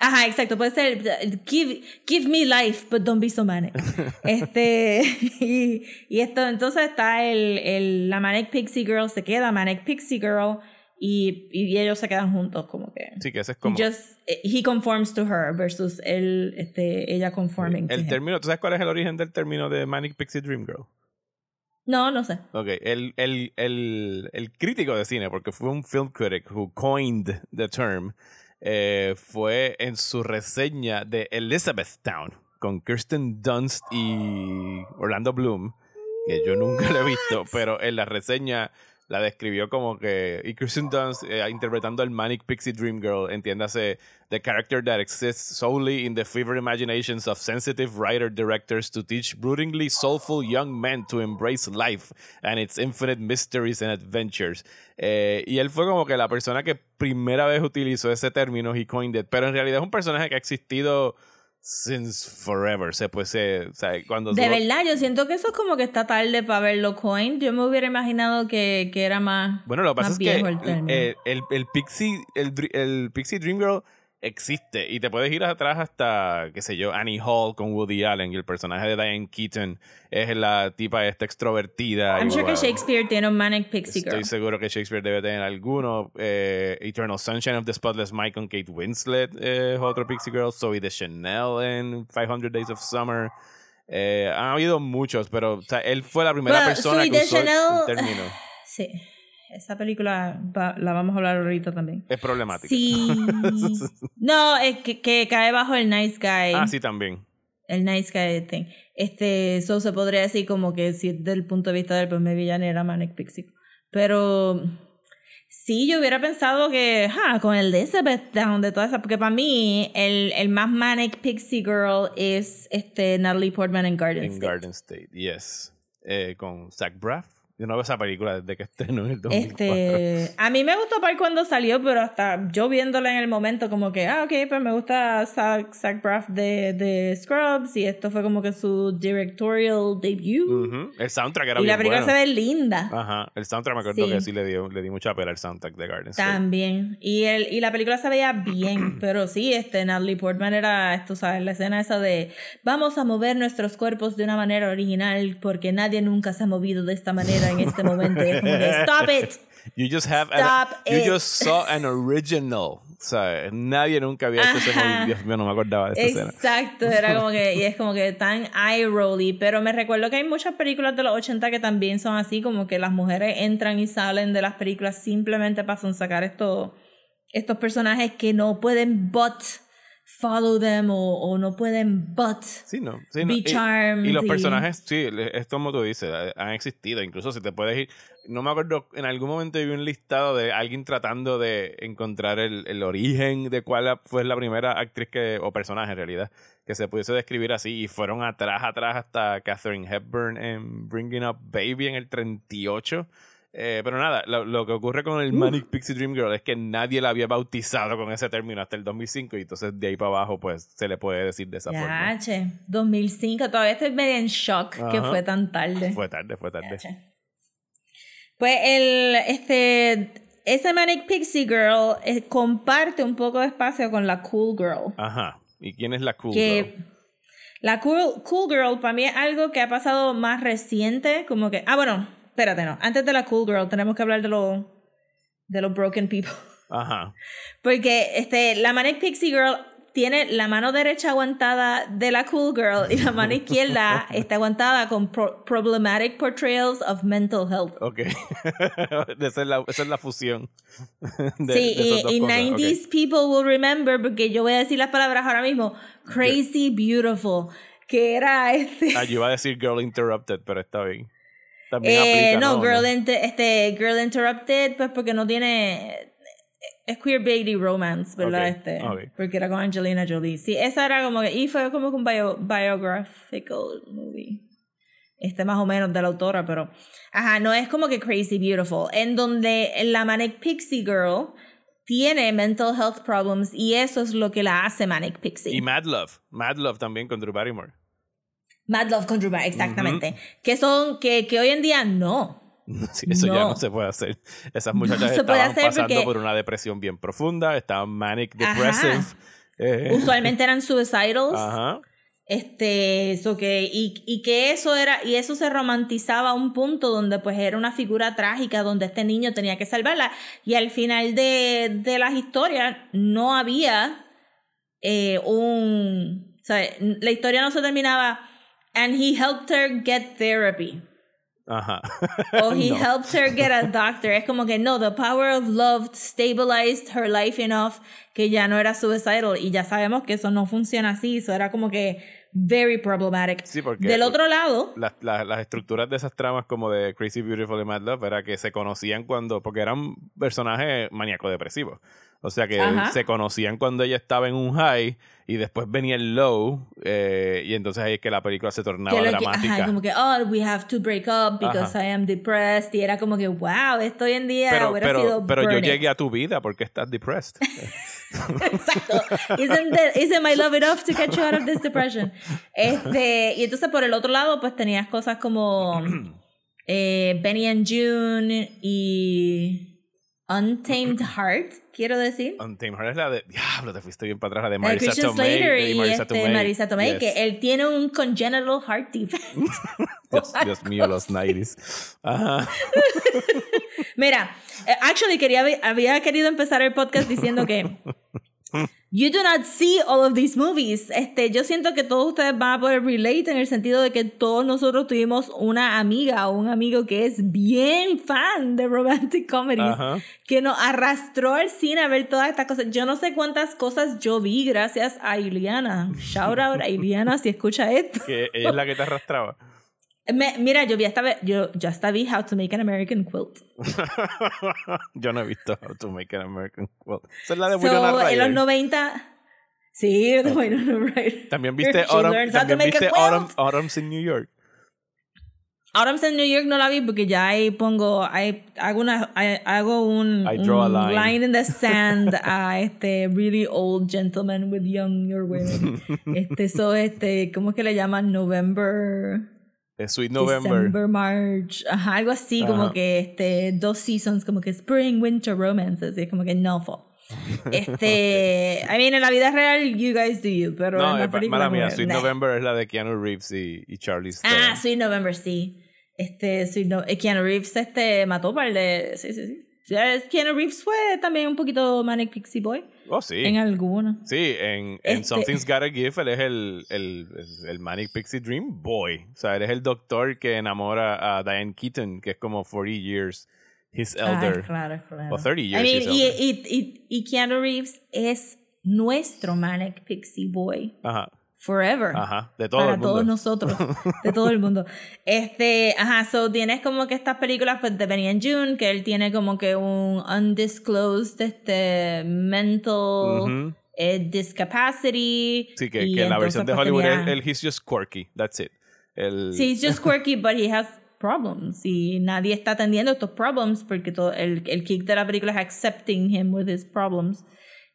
Ajá, exacto. Puede ser give, give me life, but don't be so manic. (laughs) este (laughs) y, y esto entonces está el, el la manic pixie girl se queda manic pixie girl y, y ellos se quedan juntos como que Sí, que ese es como just he conforms to her versus él este ella conforming to el him. término. ¿Tú sabes cuál es el origen del término de manic pixie dream girl? No, no sé. Ok, el, el, el, el crítico de cine, porque fue un film critic who coined the term, eh, fue en su reseña de Elizabethtown con Kirsten Dunst y Orlando Bloom, que yo nunca lo he visto, pero en la reseña la describió como que. Y Kirsten Dunst eh, interpretando el Manic Pixie Dream Girl, entiéndase, the character that exists solely in the fevered imaginations of sensitive writer directors to teach broodingly soulful young men to embrace life and its infinite mysteries and adventures. Eh, y él fue como que la persona que primera vez utilizó ese término, he coined it, pero en realidad es un personaje que ha existido since forever. Se pues, se, o sea, cuando De verdad, yo siento que eso es como que está tarde para verlo coin. Yo me hubiera imaginado que, que era más. Bueno, lo que pasa es que viejo el el, término. el, el- Pixie, el, el Pixie Dream Girl existe y te puedes ir atrás hasta, qué sé yo, Annie Hall con Woody Allen y el personaje de Diane Keaton es la tipa esta extrovertida. I'm y sure que. Shakespeare tiene un Manic Pixie Girl. Estoy seguro que Shakespeare debe tener alguno. Eh, Eternal Sunshine of the Spotless Mind con Kate Winslet eh, es otro Pixie Girl. Zoe de Chanel en 500 Days of Summer. Eh, han habido muchos, pero o sea, él fue la primera persona Zoe que usó el- el Chanel- término. (sighs) Sí. Esa película va- la vamos a hablar ahorita también. Es problemático. Sí. (laughs) No, es que, que cae bajo el nice guy. Ah, sí, también. El nice guy thing. Este, eso se podría decir como que si desde el punto de vista del pues maybe ya no era Manic Pixie. Pero sí, yo hubiera pensado que, ja, con el Elizabeth Down de toda esa, porque para mí el, el más Manic Pixie Girl es este Natalie Portman en Garden En State. Garden State, yes. Eh, con Zach Braff. Yo no veo esa película desde que estrenó en el 2004. Este, a mí me gustó para cuando salió, pero hasta yo viéndola en el momento, como que, ah, ok, pues me gusta Zach, Zach Braff de, de Scrubs, y esto fue como que su directorial debut. Ujú. El soundtrack era y bien la película bueno. se ve linda. Ajá, el soundtrack me acuerdo Sí. que sí le, dio, le di mucha pena al soundtrack de Garden State. También. Y, el, y la película se veía bien, (clears throat) pero sí, este, Natalie Portman era, tú sabes, la escena esa de vamos a mover nuestros cuerpos de una manera original porque nadie nunca se ha movido de esta manera en este momento. Y es como que, stop it. You just have an- Stop you it. just saw an original. O sea, nadie nunca había hecho movie. Dios mío, no me acordaba de esa escena. Exacto, era como que, y es como que tan eye rolly, pero me recuerdo que hay muchas películas de los 80 que también son así, como que las mujeres entran y salen de las películas simplemente para sacar estos, estos personajes que no pueden but follow them o, o no pueden but Sí, no. Sí, no. be charmed. Y, los y- personajes, sí, le- es como tú dices, eh, han existido. Incluso si te puedes ir. No me acuerdo, en algún momento vi un listado de alguien tratando de encontrar el, el origen de cuál fue la primera actriz que, o personaje en realidad, que se pudiese describir así. Y fueron atrás, atrás hasta Catherine Hepburn en Bringing Up Baby en el 38. Eh, pero nada, lo, lo que ocurre con el Manic Pixie Dream Girl es que nadie la había bautizado con ese término hasta el 2005 y entonces de ahí para abajo pues se le puede decir de esa forma. Ya, che, 2005, todavía estoy medio en shock que fue tan tarde. Fue tarde, fue tarde. Pues el, este, ese Manic Pixie Girl eh, comparte un poco de espacio con la Cool Girl. Ajá. ¿Y quién es la cool que girl? la cool, cool Girl para mí es algo que ha pasado más reciente, como que, ah, bueno, espérate, no, antes de la Cool Girl tenemos que hablar de los de los Broken People. (laughs) Ajá. Porque este, la Manic Pixie Girl tiene la mano derecha aguantada de la Cool Girl y la mano izquierda (laughs) está aguantada con pro- problematic portrayals of mental health. Ok. (laughs) esa, es la, esa es la fusión. de- sí, de y, y cosas. 90s people will remember, porque yo voy a decir las palabras ahora mismo, crazy beautiful, que era este... Ah, yo iba a decir Girl Interrupted, pero está bien. También Eh, aplica, no, ¿no? girl. Inter- este, girl Interrupted, pues porque no tiene. Es queer baby romance, ¿verdad? Ok, Este, ok. Porque era con Angelina Jolie. Sí, esa era como que. Y fue como un bio- biographical movie. Este más o menos de la autora, pero. Ajá, no es como que Crazy Beautiful. En donde la Manic Pixie Girl tiene mental health problems y eso es lo que la hace Manic Pixie. Y Mad Love. Mad Love también con Drew Barrymore. Mad Love Barrymore, exactamente. Que son. Que, que hoy en día no. (laughs) Sí, eso ya No. no se puede hacer. Esas muchachas puede estaban pasando porque- por una depresión bien profunda, estaban manic depressive. eh, Usualmente eran suicidals. Ajá. Este, eso que, y, y que eso era, y eso se romantizaba a un punto donde pues era una figura trágica, donde este niño tenía que salvarla, y al final de, de las historias no había eh, un, o sea, la historia no se terminaba, and he helped her get therapy. Ajá. O (laughs) he No. helped her get a doctor. Es como que no, the power of love stabilized her life enough que ya no era suicidal. Y ya sabemos que eso no funciona así. Eso era como que very problematic. Sí, porque- Del otro lado, las, las, las estructuras de esas tramas como de Crazy Beautiful y Mad Love era que se conocían cuando, porque eran personajes maníaco-depresivos. O sea que Ajá. se conocían cuando ella estaba en un high y después venía el low eh, y entonces ahí es que la película se tornaba que lo que, dramática. ajá, como que, oh, we have to break up because Ajá. I am depressed. Y era como que, wow, esto hoy en día pero hubiera pero, sido pero yo it. llegué a tu vida porque estás depressed. (laughs) Exacto. Isn't, the- isn't my love enough to get you out of this depression? Este, y entonces por el otro lado, pues tenías cosas como (clears throat) eh, Benny and June y Untamed Heart, quiero decir. Untamed Heart es la de. Diablo, te fuiste bien para atrás, la de Eh, Marisa Christian Tomei. Slater y y, Marisa este, Tomei. Marisa Tomei, Yes. que él tiene un congenital heart defect. (laughs) Dios, (laughs) Dios mío, los 90s. Ajá. Mira, eh, actually quería, había querido empezar el podcast diciendo que (laughs) you do not see all of these movies. Este, yo siento que todos ustedes van a poder relate en el sentido de que todos nosotros tuvimos una amiga o un amigo que es bien fan de romantic comedies Ajá. que nos arrastró al cine a ver todas estas cosas. Yo no sé cuántas cosas yo vi gracias a Iliana. Shout out a Iliana si escucha esto. Que ella es la que te arrastraba. (laughs) Me- mira, yo vi hasta yo, yo hasta vi How to Make an American Quilt. (laughs) Yo no he visto How to Make an American Quilt. Esa es la de So, en los Ryder. 90. Sí, de Winona Ryder. También viste, Autumn, también viste. Autumn, Autumn's in New York. Autumn's in New York no la vi porque ya ahí pongo, ahí hago, una, ahí hago un, I draw a un line. in the (laughs) sand a este really old gentleman with younger women. (laughs) Este, so, este, ¿cómo es que le llaman? November. Sweet November. December, March, ajá, algo así, como Ajá. que este, dos seasons, como que spring, winter romances, es como que no fall. Este, (laughs) I mean, en la vida real, you guys do you, pero No, en la eh, película. mala mía, como Sweet nah. November es la de Keanu Reeves y, y Charlie. Ah, Sweet November, sí. Este, Sweet No- eh, Keanu Reeves este, mató para el de. Sí, sí, sí. Keanu Reeves fue también un poquito Manic Pixie Boy. Oh, sí. En algunos. Sí, en, en Este- Something's Gotta Give, él es el, el, el, Manic Pixie Dream Boy. O sea, él es el doctor que enamora a Diane Keaton, que es como 40 years his elder. Ay, claro, claro. O 30 I years mean, his y, elder. y, y, y Keanu Reeves es nuestro Manic Pixie Boy. Ajá, Forever. ajá, de todo para el mundo. todos nosotros, (laughs) de todo el mundo. Este, ajá, so tienes como que estas películas pues, de Benny and June, que él tiene como que un undisclosed este, mental Ujú. eh, discapacity. Sí, que, que en la versión de pues, Hollywood es el He's Just Quirky, that's it. El, Sí, he's just (laughs) quirky, but he has problems. Y nadie está atendiendo estos problems porque todo, el, el kick de la película es accepting him with his problems,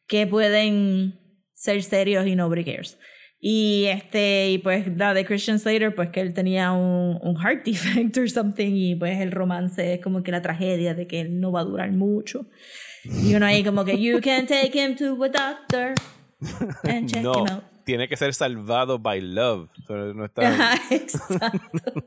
que pueden ser serios y nobody cares. Y este, y pues la de Christian Slater, pues que él tenía un, un heart (laughs) defect or something, y pues el romance es como que la tragedia de que él no va a durar mucho. Y uno ahí como que, you can take him to a doctor and check no, him out. tiene que ser salvado by love. No está... (laughs) Exacto.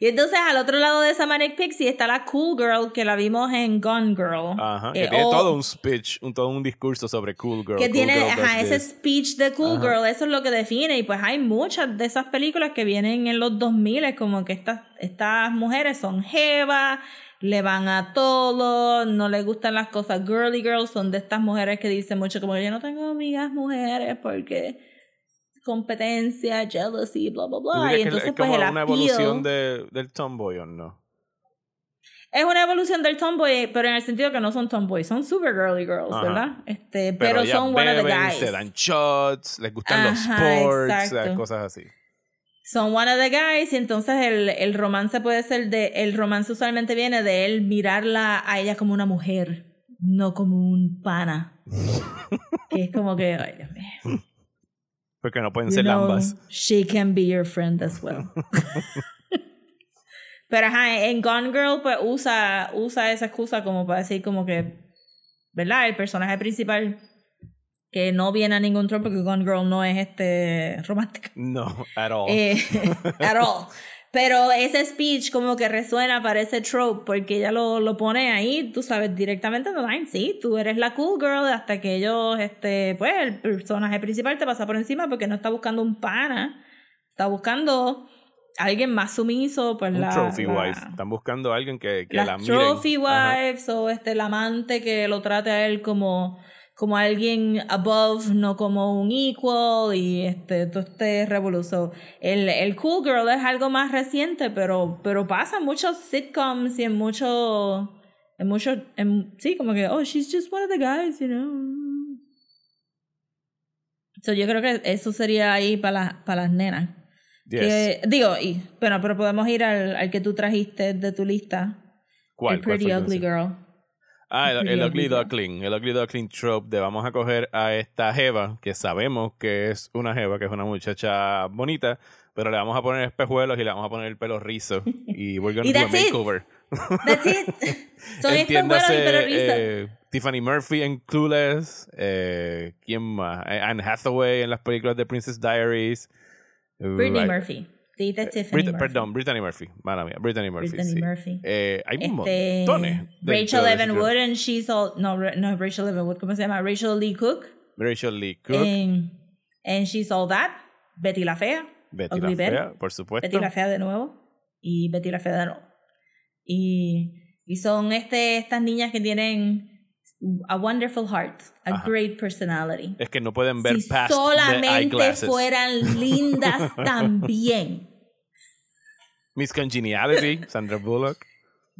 Y entonces al otro lado de esa Manic Pixie está la Cool Girl que la vimos en Gone Girl. Ajá, que Eh, tiene o- todo un speech, un, todo un discurso sobre Cool Girl. que Cool tiene Girl ajá, ese this. speech de Cool Girl, eso es lo que define. Y pues hay muchas de esas películas que vienen en los 2000, como que estas, estas mujeres son jevas, le van a todo, no les gustan las cosas girly girls, son de estas mujeres que dicen mucho como yo no tengo amigas mujeres porque competencia, jealousy, bla, bla, ¿Tú bla. Y entonces es pues el una evolución de, del tomboy o no? Es una evolución del tomboy, pero en el sentido que no son tomboys, son super girly girls, Ajá. ¿verdad? Este, pero, son one of the guys. se dan shots, les gustan Ajá, los sports, exacto. eh, cosas así. Son one of the guys y entonces el, el romance puede ser de... El romance usualmente viene de él mirarla a ella como una mujer, no como un pana. (laughs) que es como que, ay Dios mío. (laughs) Porque no pueden You ser know, ambas. She can be your friend as well. (laughs) Pero ajá, en Gone Girl pues usa, usa esa excusa como para decir como que, ¿verdad? El personaje principal que no viene a ningún trono porque Gone Girl no es este romántica. No, at all. Eh, (laughs) at all. Pero ese speech como que resuena para ese trope porque ella lo, lo pone ahí, tú sabes, directamente en the line, sí, tú eres la cool girl hasta que ellos, este, pues el personaje principal te pasa por encima porque no está buscando un pana, está buscando alguien más sumiso, pues un la... trophy la- wife. Están buscando a alguien que, que la miren. trophy Ajá. wives o este el amante que lo trate a él como como alguien above no como un equal y este todo este revolución el, el cool girl es algo más reciente pero pero pasa en muchos sitcoms y en muchos en muchos en- sí como que oh she's just one of the guys you know so yo creo que eso sería ahí para las para las nenas Yes. que, digo, y, bueno, pero podemos ir al, al que tú trajiste de tu lista. ¿Cuál? El ¿Cuál Pretty que Ugly? Girl. Ah, el, el Ugly. Duckling. El Ugly Duckling trope de vamos a coger a esta Jeva, que sabemos que es una Jeva, que es una muchacha bonita, pero le vamos a poner espejuelos y le vamos a poner el pelo rizo. Y we're gonna Y do a it. makeover. That's it. (laughs) Son y eh, Tiffany Murphy en Clueless. Eh, ¿Quién más? Eh, Anne Hathaway en las películas de Princess Diaries. Brittany Right. Murphy. Dijiste Tiffany Brit- Murphy. Perdón, Brittany Murphy. Mala mía. Brittany Murphy. Brittany sí. Murphy. Eh, hay Este, montones. Rachel de ese Evan trope. Wood and she's all no no Rachel Evan Wood ¿cómo se llama? Rachel Lee Cook Rachel Lee Cook. en and she's all that Betty la fea Betty Ugly la. Fea, por supuesto. Betty la fea de nuevo y Betty la fea de nuevo y y son este estas niñas que tienen a wonderful heart a Ajá. great personality Es que no pueden ver si past solamente fueran lindas (laughs) también Miss Congeniality, Sandra Bullock.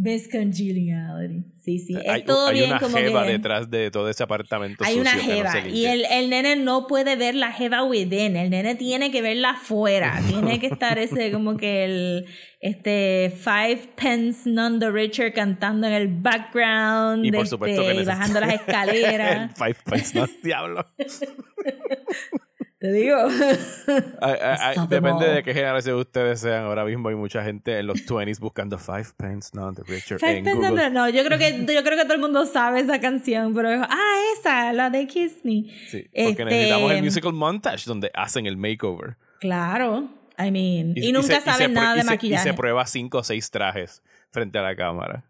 Miss Congeniality sí sí hay es todo hay bien una como jeva que detrás de todo ese apartamento Hay sucio una no jeva y el, el nene no puede ver la jeva within, el nene tiene que verla afuera, (laughs) tiene que estar ese como que el este Five Pence None the Richer cantando en el background Y por este, supuesto que y necesita- bajando las (laughs) el escaleras. Five Pence, no, diablo. (laughs) Te digo. (laughs) Ay, ay, depende de qué generación ustedes sean. Ahora mismo hay mucha gente en los 20s buscando Five Pence, no, the Richard Five en Pence Google. None- no, yo creo que yo creo que todo el mundo sabe esa canción, pero ah, esa, la de Kiss Me. Sí, porque Este, necesitamos el musical montage donde hacen el makeover. Claro. I mean, y, se- nunca se saben prue- nada de y se- maquillaje. Y se prueba cinco o seis trajes frente a la cámara.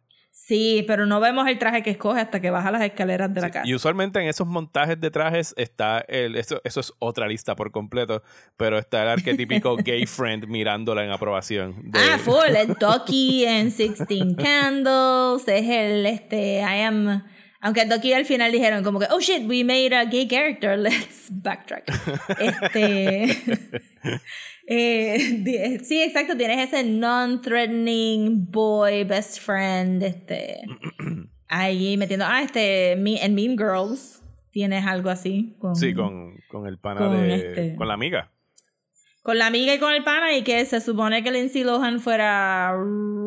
Sí, pero no vemos el traje que escoge hasta que baja las escaleras de la casa. Y usualmente en esos montajes de trajes está el. Eso, eso es otra lista por completo, pero está el arquetípico (laughs) gay friend mirándola en aprobación. de- Ah, full, el (laughs) Ducky en 16 Candles, es el, este, I am... Aunque Ducky al final dijeron como que, oh shit, we made a gay character, let's backtrack. (laughs) Este... eh, (laughs) di- sí, exacto, tienes ese non-threatening boy, best friend, este... ahí metiendo... Ah, este, Me- en Mean Girls tienes algo así. Con, Sí, con, con el pana Con de. este- Con la amiga. con la amiga y con el pana y que se supone que Lindsay Lohan fuera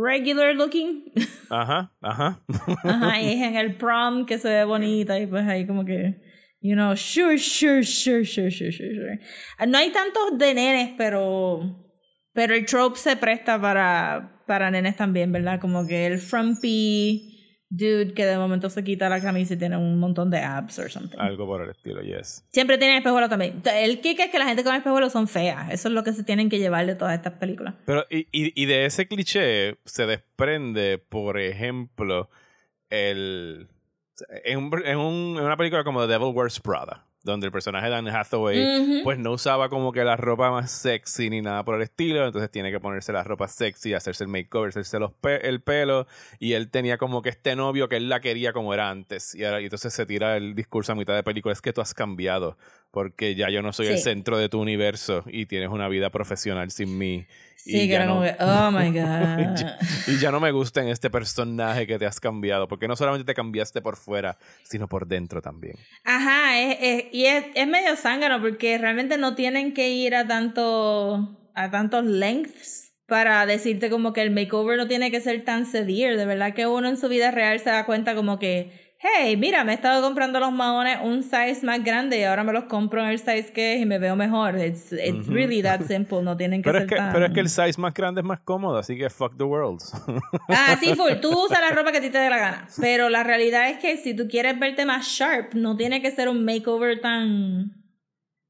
regular looking. Ajá, ajá. Ajá, y (laughs) es en el prom que se ve bonita y pues ahí como que, you know, sure, sure, sure, sure, sure, sure, sure. No hay tantos de nenes, pero, pero el trope se presta para, para nenes también, ¿verdad? Como que el frumpy dude que de momento se quita la camisa y tiene un montón de abs or something. Algo por el estilo, yes. Siempre tienen espejuelos también. El kick es que la gente con espejuelos son feas. Eso es lo que se tienen que llevar de todas estas películas. Pero, y, y, y de ese cliché se desprende, por ejemplo, el. En, un- en un- en una película como The Devil Wears Prada, donde el personaje de Anne Hathaway pues no usaba como que la ropa más sexy ni nada por el estilo, entonces tiene que ponerse la ropa sexy, hacerse el makeover, hacerse los pe- el pelo, y él tenía como que este novio que él la quería como era antes, y, ahora, y entonces se tira el discurso a mitad de película, es que tú has cambiado, porque ya yo no soy el centro de tu universo y tienes una vida profesional sin mí. Sí, y que ya era como no- que, oh my (laughs) y, god. ya, y ya no me gusta en este personaje que te has cambiado, porque no solamente te cambiaste por fuera, sino por dentro también. Ajá, es, es- y es, es medio zángano porque realmente no tienen que ir a tanto a tantos lengths para decirte como que el makeover no tiene que ser tan severe. De verdad que uno en su vida real se da cuenta como que, hey, mira, me he estado comprando los maones un size más grande y ahora me los compro en el size que es y me veo mejor. It's, it's Ujú. really that (laughs) simple, no tienen que Pero ser es que, tan... pero es que el size más grande es más cómodo, así que fuck the world. (laughs) Ah, sí, full. Tú usas la ropa que a ti te dé la gana. Pero la realidad es que si tú quieres verte más sharp, no tiene que ser un makeover tan.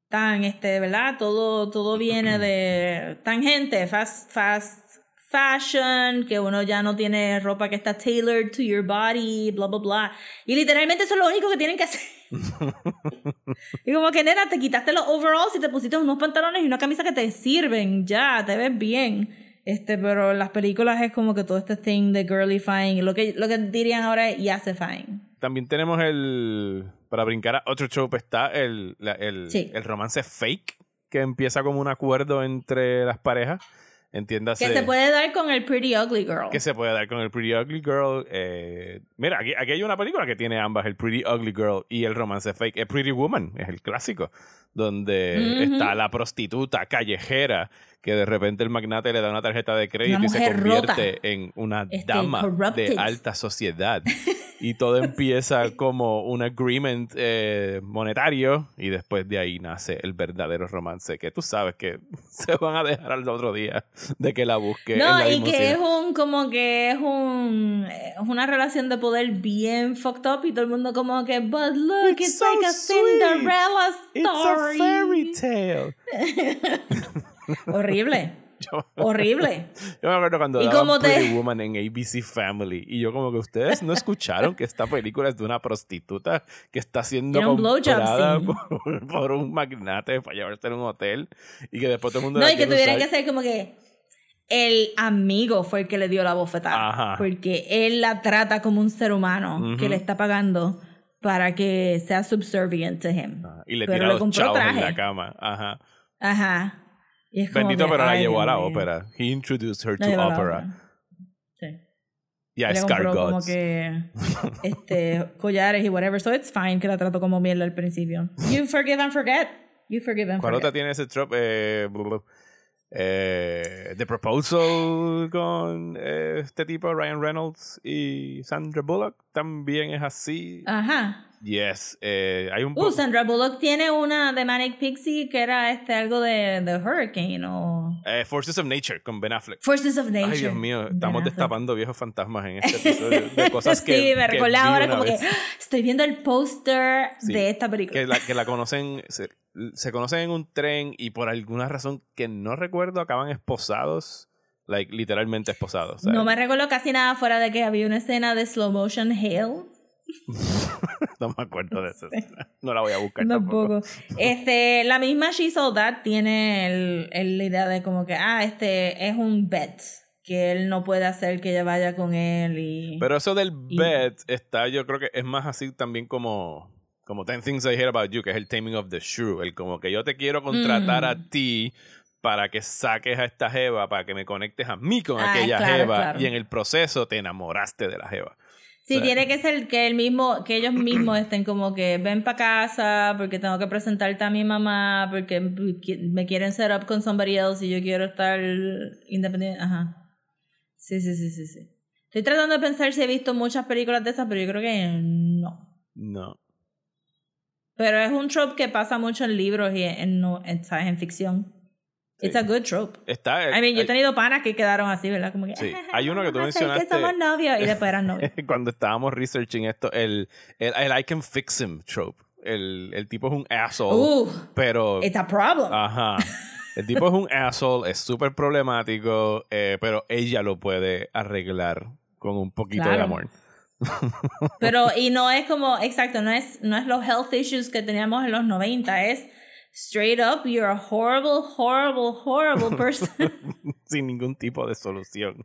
tan, este, ¿verdad? Todo, todo viene (clears throat) de tangente, fast, fast fashion, que uno ya no tiene ropa que está tailored to your body, bla, bla, bla. Y literalmente eso es lo único que tienen que hacer. (laughs) y como que, nena, te quitaste los overalls y te pusiste unos pantalones y una camisa que te sirven, ya, te ves bien. Este, pero en las películas es como que todo este thing de girlifying, lo que, lo que dirían ahora es yacifying. También tenemos el. Para brincar a otro trope está el, la- el, Sí. el romance fake, que empieza como un acuerdo entre las parejas. Entiéndase. Que se puede dar con el Pretty Ugly Girl. que se puede dar con el Pretty Ugly Girl. eh, mira, aquí, aquí hay una película que tiene ambas, el Pretty Ugly Girl y el romance fake. El Pretty Woman es el clásico, donde está la prostituta callejera que de repente el magnate le da una tarjeta de crédito y se mujer rota. convierte en una Este, dama de corrupted. alta sociedad. (laughs) y todo empieza como un agreement eh, monetario y después de ahí nace el verdadero romance que tú sabes que (laughs) se van a dejar al otro día de que la busque. en No, la y que es un, como que es un, es una relación de poder bien fucked up y todo el mundo como que, but look, It's it's, so like a sweet. Cinderella It's a story. fairy tale. (laughs) (laughs) Horrible, (laughs) Yo, horrible. (laughs) yo me acuerdo cuando ¿Y daban cómo te- Pretty Woman en ABC Family y yo como que ustedes no escucharon que esta película es de una prostituta que está siendo Tiene comprada por, por un magnate para llevarse a un hotel y que después todo el mundo No, y que quiere tuviera usar. que ser como que el amigo fue el que le dio la bofetada. Ajá. Porque él la trata como un ser humano que Ujú. le está pagando para que sea subservient to him. Ah, y le Pero tira los chavos en la cama. Ajá. Ajá. Bendito, que, pero la llevó a la ópera. He introduced her La to opera. Sí. Y a le Scar compró como Gods. que este, collares y whatever. So it's fine que la trató como mierda al principio. You forgive and forget. You forgive and ¿Cuál otra forget. tiene ese trope? Eh. Eh, The Proposal con eh, este tipo, Ryan Reynolds y Sandra Bullock. También es así. Ajá. Yes. eh, hay un Uh, Sandra Bullock tiene una de Manic Pixie que era este algo de, de Hurricane o Forces of Nature con Ben Affleck. Forces of Nature. Ay, Dios mío, estamos destapando viejos fantasmas en este episodio de (laughs) cosas que. sí, me ahora como que vez. "Ah, estoy viendo el póster Sí, de esta película. que la, que la conocen, se, conocen en un tren y por alguna razón que no recuerdo acaban esposados, like literalmente esposados. ¿sabes? No me recuerdo casi nada fuera de que había una escena de slow motion hail. (laughs) No me acuerdo de eso. (laughs) No la voy a buscar tampoco. Tampoco. Este, la misma She Sold That tiene el, el- la idea de como que, ah, este es un bet. Que él no puede hacer que ella vaya con él y... Pero eso del Y- bet está, yo creo que es más así también como como 10 Things I Hate About You, que es el Taming of the Shrew, el como que yo te quiero contratar Mm. a ti para que saques a esta jeva, para que me conectes a mí con Ah, aquella claro, jeva claro. y en el proceso te enamoraste de la jeva. Sí, O sea, tiene que ser que el mismo, que ellos mismos estén como que ven para casa porque tengo que presentarte a mi mamá, porque me quieren set up con somebody else y yo quiero estar independiente. Ajá. Sí, sí, sí, sí, sí. Estoy tratando de pensar si he visto muchas películas de esas, pero yo creo que no. No. Pero es un trope que pasa mucho en libros y en, no- en, ¿sabes? en ficción. Sí. It's a good trope. Está I mean, yo he hay- tenido panas que quedaron así, ¿verdad? Como que, Sí. Hay uno que tú "Vamos a hacer mencionaste. que somos novios y después eran novios. (laughs) cuando estábamos researching esto, el, el, el I can fix him trope. El, el tipo es un asshole, Uh, pero... it's a problem. Ajá. (laughs) El tipo es un asshole, es súper problemático, eh, pero ella lo puede arreglar con un poquito de amor. Pero, y no es como, exacto, no es, no es los health issues que teníamos en los 90, es straight up, you're a horrible, horrible, horrible person. (laughs) Sin ningún tipo de solución.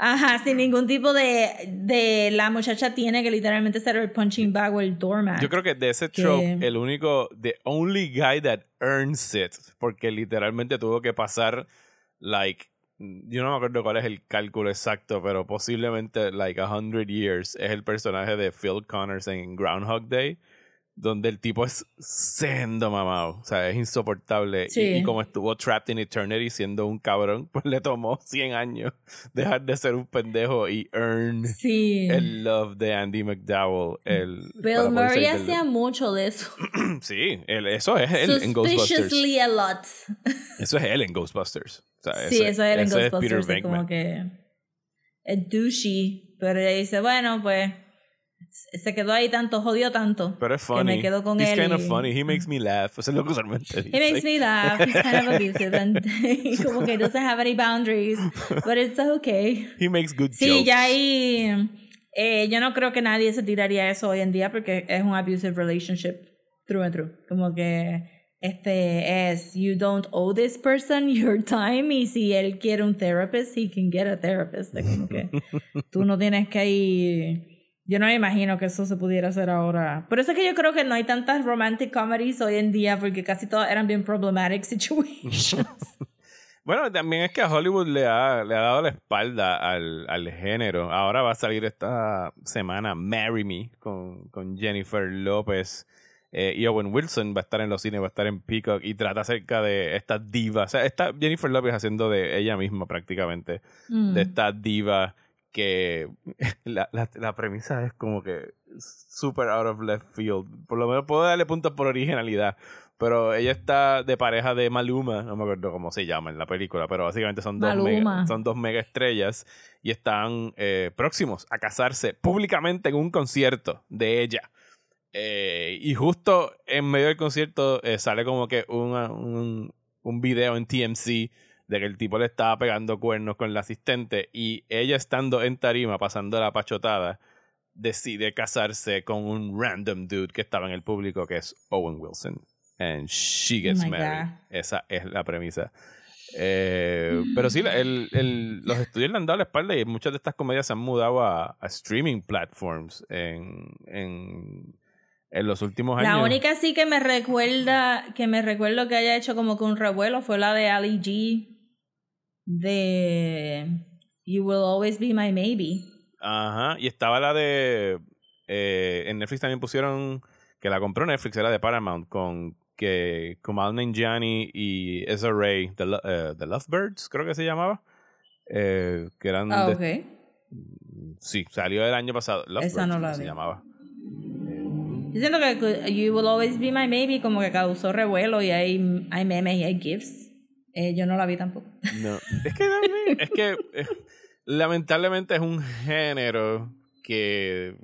Ajá, sin ningún tipo de, de la muchacha tiene que literalmente ser el punching bag o el doormat. Yo creo que de ese Que- trope, el único, the only guy that earns it, porque literalmente tuvo que pasar, like, yo no me acuerdo cuál es el cálculo exacto, pero posiblemente, like, a hundred years, es el personaje de Phil Connors en Groundhog Day, donde el tipo es sendo mamado, o sea, es insoportable. Y- Sí. Y, como estuvo trapped in eternity siendo un cabrón, (laughs) pues le tomó 100 años dejar de ser un pendejo y earn Sí. el love de Andy McDowell. El, Bill Murray hacía mucho de eso. (clears throat) Sí, él- eso es él en Ghostbusters. A lot. Eso es él en Ghostbusters. O sea, sí, ese- eso era en ese es Ghostbusters. Peter es como que es douchey, pero ella dice, bueno, pues se quedó ahí tanto, jodió tanto. Pero es que funny. me quedo con He's él. kind of funny. He makes me laugh. Eso es lo que usualmente dice. He makes me laugh. He's kind of abusive and (laughs) como que doesn't have any boundaries, but it's okay. He makes good Sí, jokes. ya ahí eh, yo no creo que nadie se tiraría eso hoy en día porque es un abusive relationship through and through. Como que este es you don't owe this person (laughs) your time y si él quiere un therapist, he can get a therapist. Como que (laughs) tú no tienes que ir yo no me imagino que eso se pudiera hacer ahora. Por eso es que yo creo que no hay tantas romantic comedies hoy en día porque casi todas eran bien problematic (laughs) situations. (laughs) Bueno, también es que a Hollywood le ha, le ha dado la espalda al, al género. Ahora va a salir esta semana Marry Me con, con Jennifer López. Eh, y Owen Wilson va a estar en los cines, va a estar en Peacock y trata acerca de esta diva. O sea, está Jennifer Lopez haciendo de ella misma prácticamente, Mm. de esta diva que (laughs) la, la, la premisa es como que super out of left field. Por lo menos puedo darle puntos por originalidad. Pero ella está de pareja de Maluma, no me acuerdo cómo se llama en la película, pero básicamente son dos, mega, son dos mega estrellas y están eh, próximos a casarse públicamente en un concierto de ella. Eh, y justo en medio del concierto eh, sale como que una- un, un video en TMC de que el tipo le estaba pegando cuernos con la asistente y ella estando en tarima pasando la pachotada decide casarse con un random dude que estaba en el público que es Owen Wilson. And she gets Oh married. God. Esa es la premisa. Eh, pero sí, el- el- los estudios le han dado la espalda y muchas de estas comedias se han mudado a, a streaming platforms en, en, en los últimos años. La única sí que me recuerda, que me recuerdo que haya hecho como que un revuelo fue la de Ali G de You Will Always Be My Maybe. Ajá, y estaba la de. eh, en Netflix también pusieron. Que la compró Netflix, era de Paramount, con que Kumail Nanjiani y Ezra Ray, The, eh, The Lovebirds, creo que se llamaba. eh, que eran. Ah, de- ok. Sí, salió el año pasado. Lovebirds, Esa no la que se vi. llamaba. Yo siento que You Will Always Be My Maybe como que causó revuelo y hay, hay memes y hay gifs. Eh, yo no la vi tampoco. No, (laughs) es que es que eh, lamentablemente es un género que,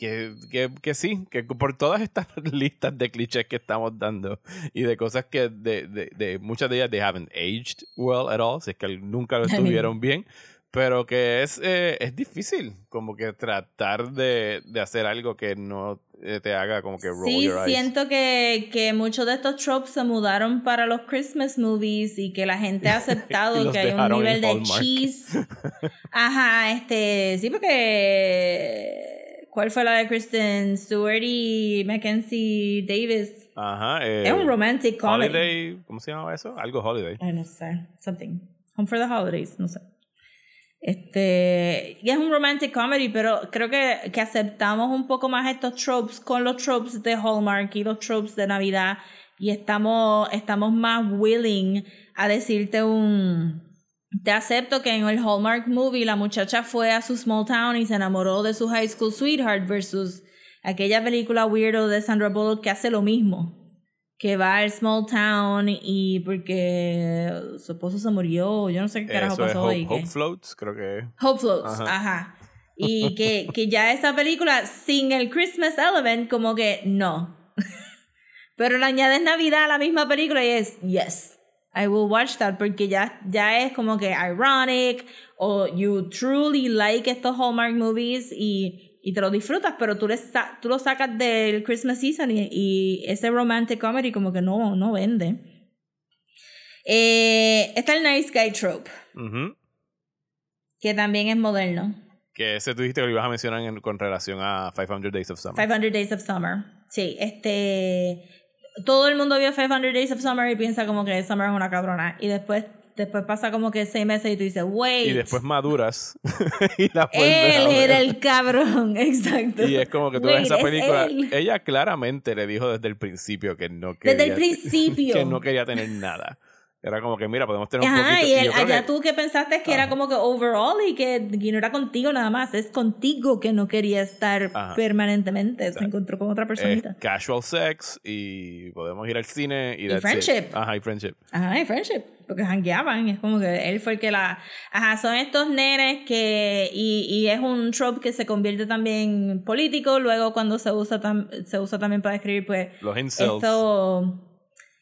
que, que, que sí, que por todas estas (laughs) listas de clichés que estamos dando y de cosas que de, de, de muchas de ellas they haven't aged well at all, si es que nunca lo estuvieron bien, pero que es, eh, es difícil como que tratar de, de hacer algo que no te haga como que roll Sí, your eyes. siento que, que muchos de estos tropes se mudaron para los Christmas movies y que la gente ha (laughs) aceptado que hay un nivel de Hallmark. cheese. (laughs) Ajá, este, sí, porque ¿cuál fue la de Kristen Stewart y Mackenzie Davis? Ajá, eh, es un romantic comedy. Holiday, ¿cómo se llama eso? Algo Holiday. Ay, no sé, something. Home for the Holidays, no sé. Este, y es un romantic comedy, pero creo que, que aceptamos un poco más estos tropes con los tropes de Hallmark y los tropes de Navidad y estamos, estamos más willing a decirte un... Te acepto que en el Hallmark movie la muchacha fue a su small town y se enamoró de su high school sweetheart versus aquella película weirdo de Sandra Bullock que hace lo mismo que va al small town y porque su esposo se murió, yo no sé qué carajo Eso es pasó Hope, ahí. que- Hope Floats, creo que es. Hope Floats, Ajá. ajá. (laughs) Y que, que ya esa película sin el Christmas element, como que no. (laughs) Pero le añades Navidad a la misma película y es yes. I will watch that porque ya, ya es como que ironic o you truly like estos Hallmark movies y, y te lo disfrutas, pero tú, le sa- tú lo sacas del Christmas season y, y ese romantic comedy como que no, no vende. Eh, está el nice guy trope, que también es moderno. Que ese tú dijiste que lo ibas a mencionar en- con relación a 500 Days of Summer. 500 Days of Summer. Sí, este. Todo el mundo vio 500 Days of Summer y piensa como que Summer es una cabrona. Y después, después pasa como que seis meses y tú dices, wait. y después maduras (laughs) y la Él era el cabrón, (laughs) exacto. Y es como que tú Wait, ves esa es película. él. Ella claramente le dijo desde el principio que no quería. Desde el principio. (laughs) que no quería tener nada. Era como que, mira, podemos tener un Ajá, poquito. y yo creo allá que- tú que pensaste que era como que overall y que, no era contigo nada más, es contigo que no quería estar Ajá. permanentemente, se encontró con otra es personita. casual sex y podemos ir al cine y, Y it. friendship. Ajá, y friendship. Ajá, y friendship, porque jangueaban, es como que él fue el que la... Ajá, son estos nenes que... Y, y es un trope que se convierte también político, luego cuando se usa, tam- se usa también para escribir, pues... Los incels. Esto,